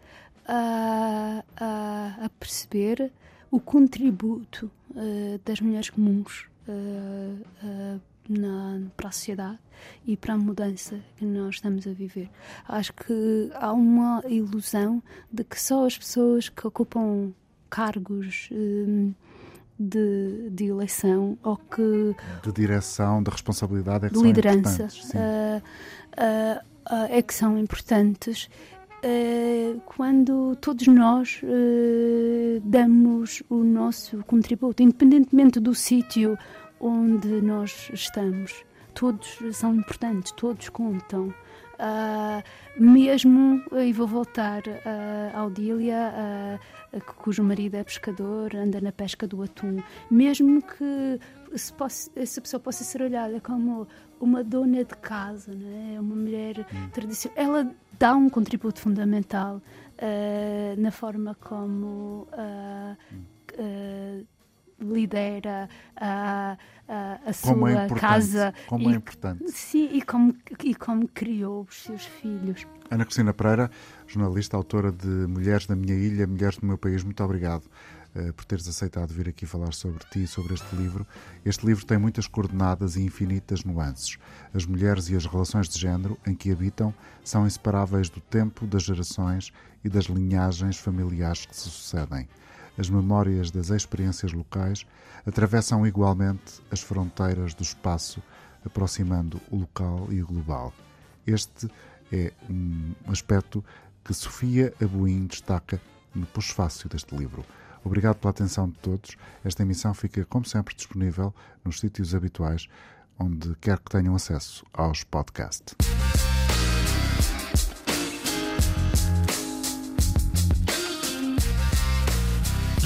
a, a, a perceber o contributo uh, das mulheres comuns uh, uh, na, para a sociedade e para a mudança que nós estamos a viver. Acho que há uma ilusão de que só as pessoas que ocupam cargos de, de eleição ou que. De direção, de responsabilidade, é que de liderança, uh, uh, uh, é que são importantes. quando todos nós damos o nosso contributo, independentemente do sítio onde nós estamos, todos são importantes, todos contam. Uh, mesmo, e vou voltar uh, ao Dília, uh, cujo marido é pescador, anda na pesca do atum, mesmo que se possa, essa pessoa possa ser olhada como uma dona de casa, né? uma mulher hum. tradicional, ela dá um contributo fundamental uh, na forma como hum lidera a, a, a sua é casa. Como é e, é importante. Sim, e como, e como criou os seus filhos. Ana Cristina Pereira, jornalista, autora de Mulheres da Minha Ilha, Mulheres do Meu País, muito obrigado uh, por teres aceitado vir aqui falar sobre ti e sobre este livro. Este livro tem muitas coordenadas e infinitas nuances. As mulheres e as relações de género em que habitam são inseparáveis do tempo, das gerações e das linhagens familiares que se sucedem as memórias das experiências locais atravessam igualmente as fronteiras do espaço, aproximando o local e o global. Este é um aspecto que Sofia Abuim destaca no pós-fácil deste livro. Obrigado pela atenção de todos. Esta emissão fica, como sempre, disponível nos sítios habituais, onde quer que tenham acesso aos podcasts.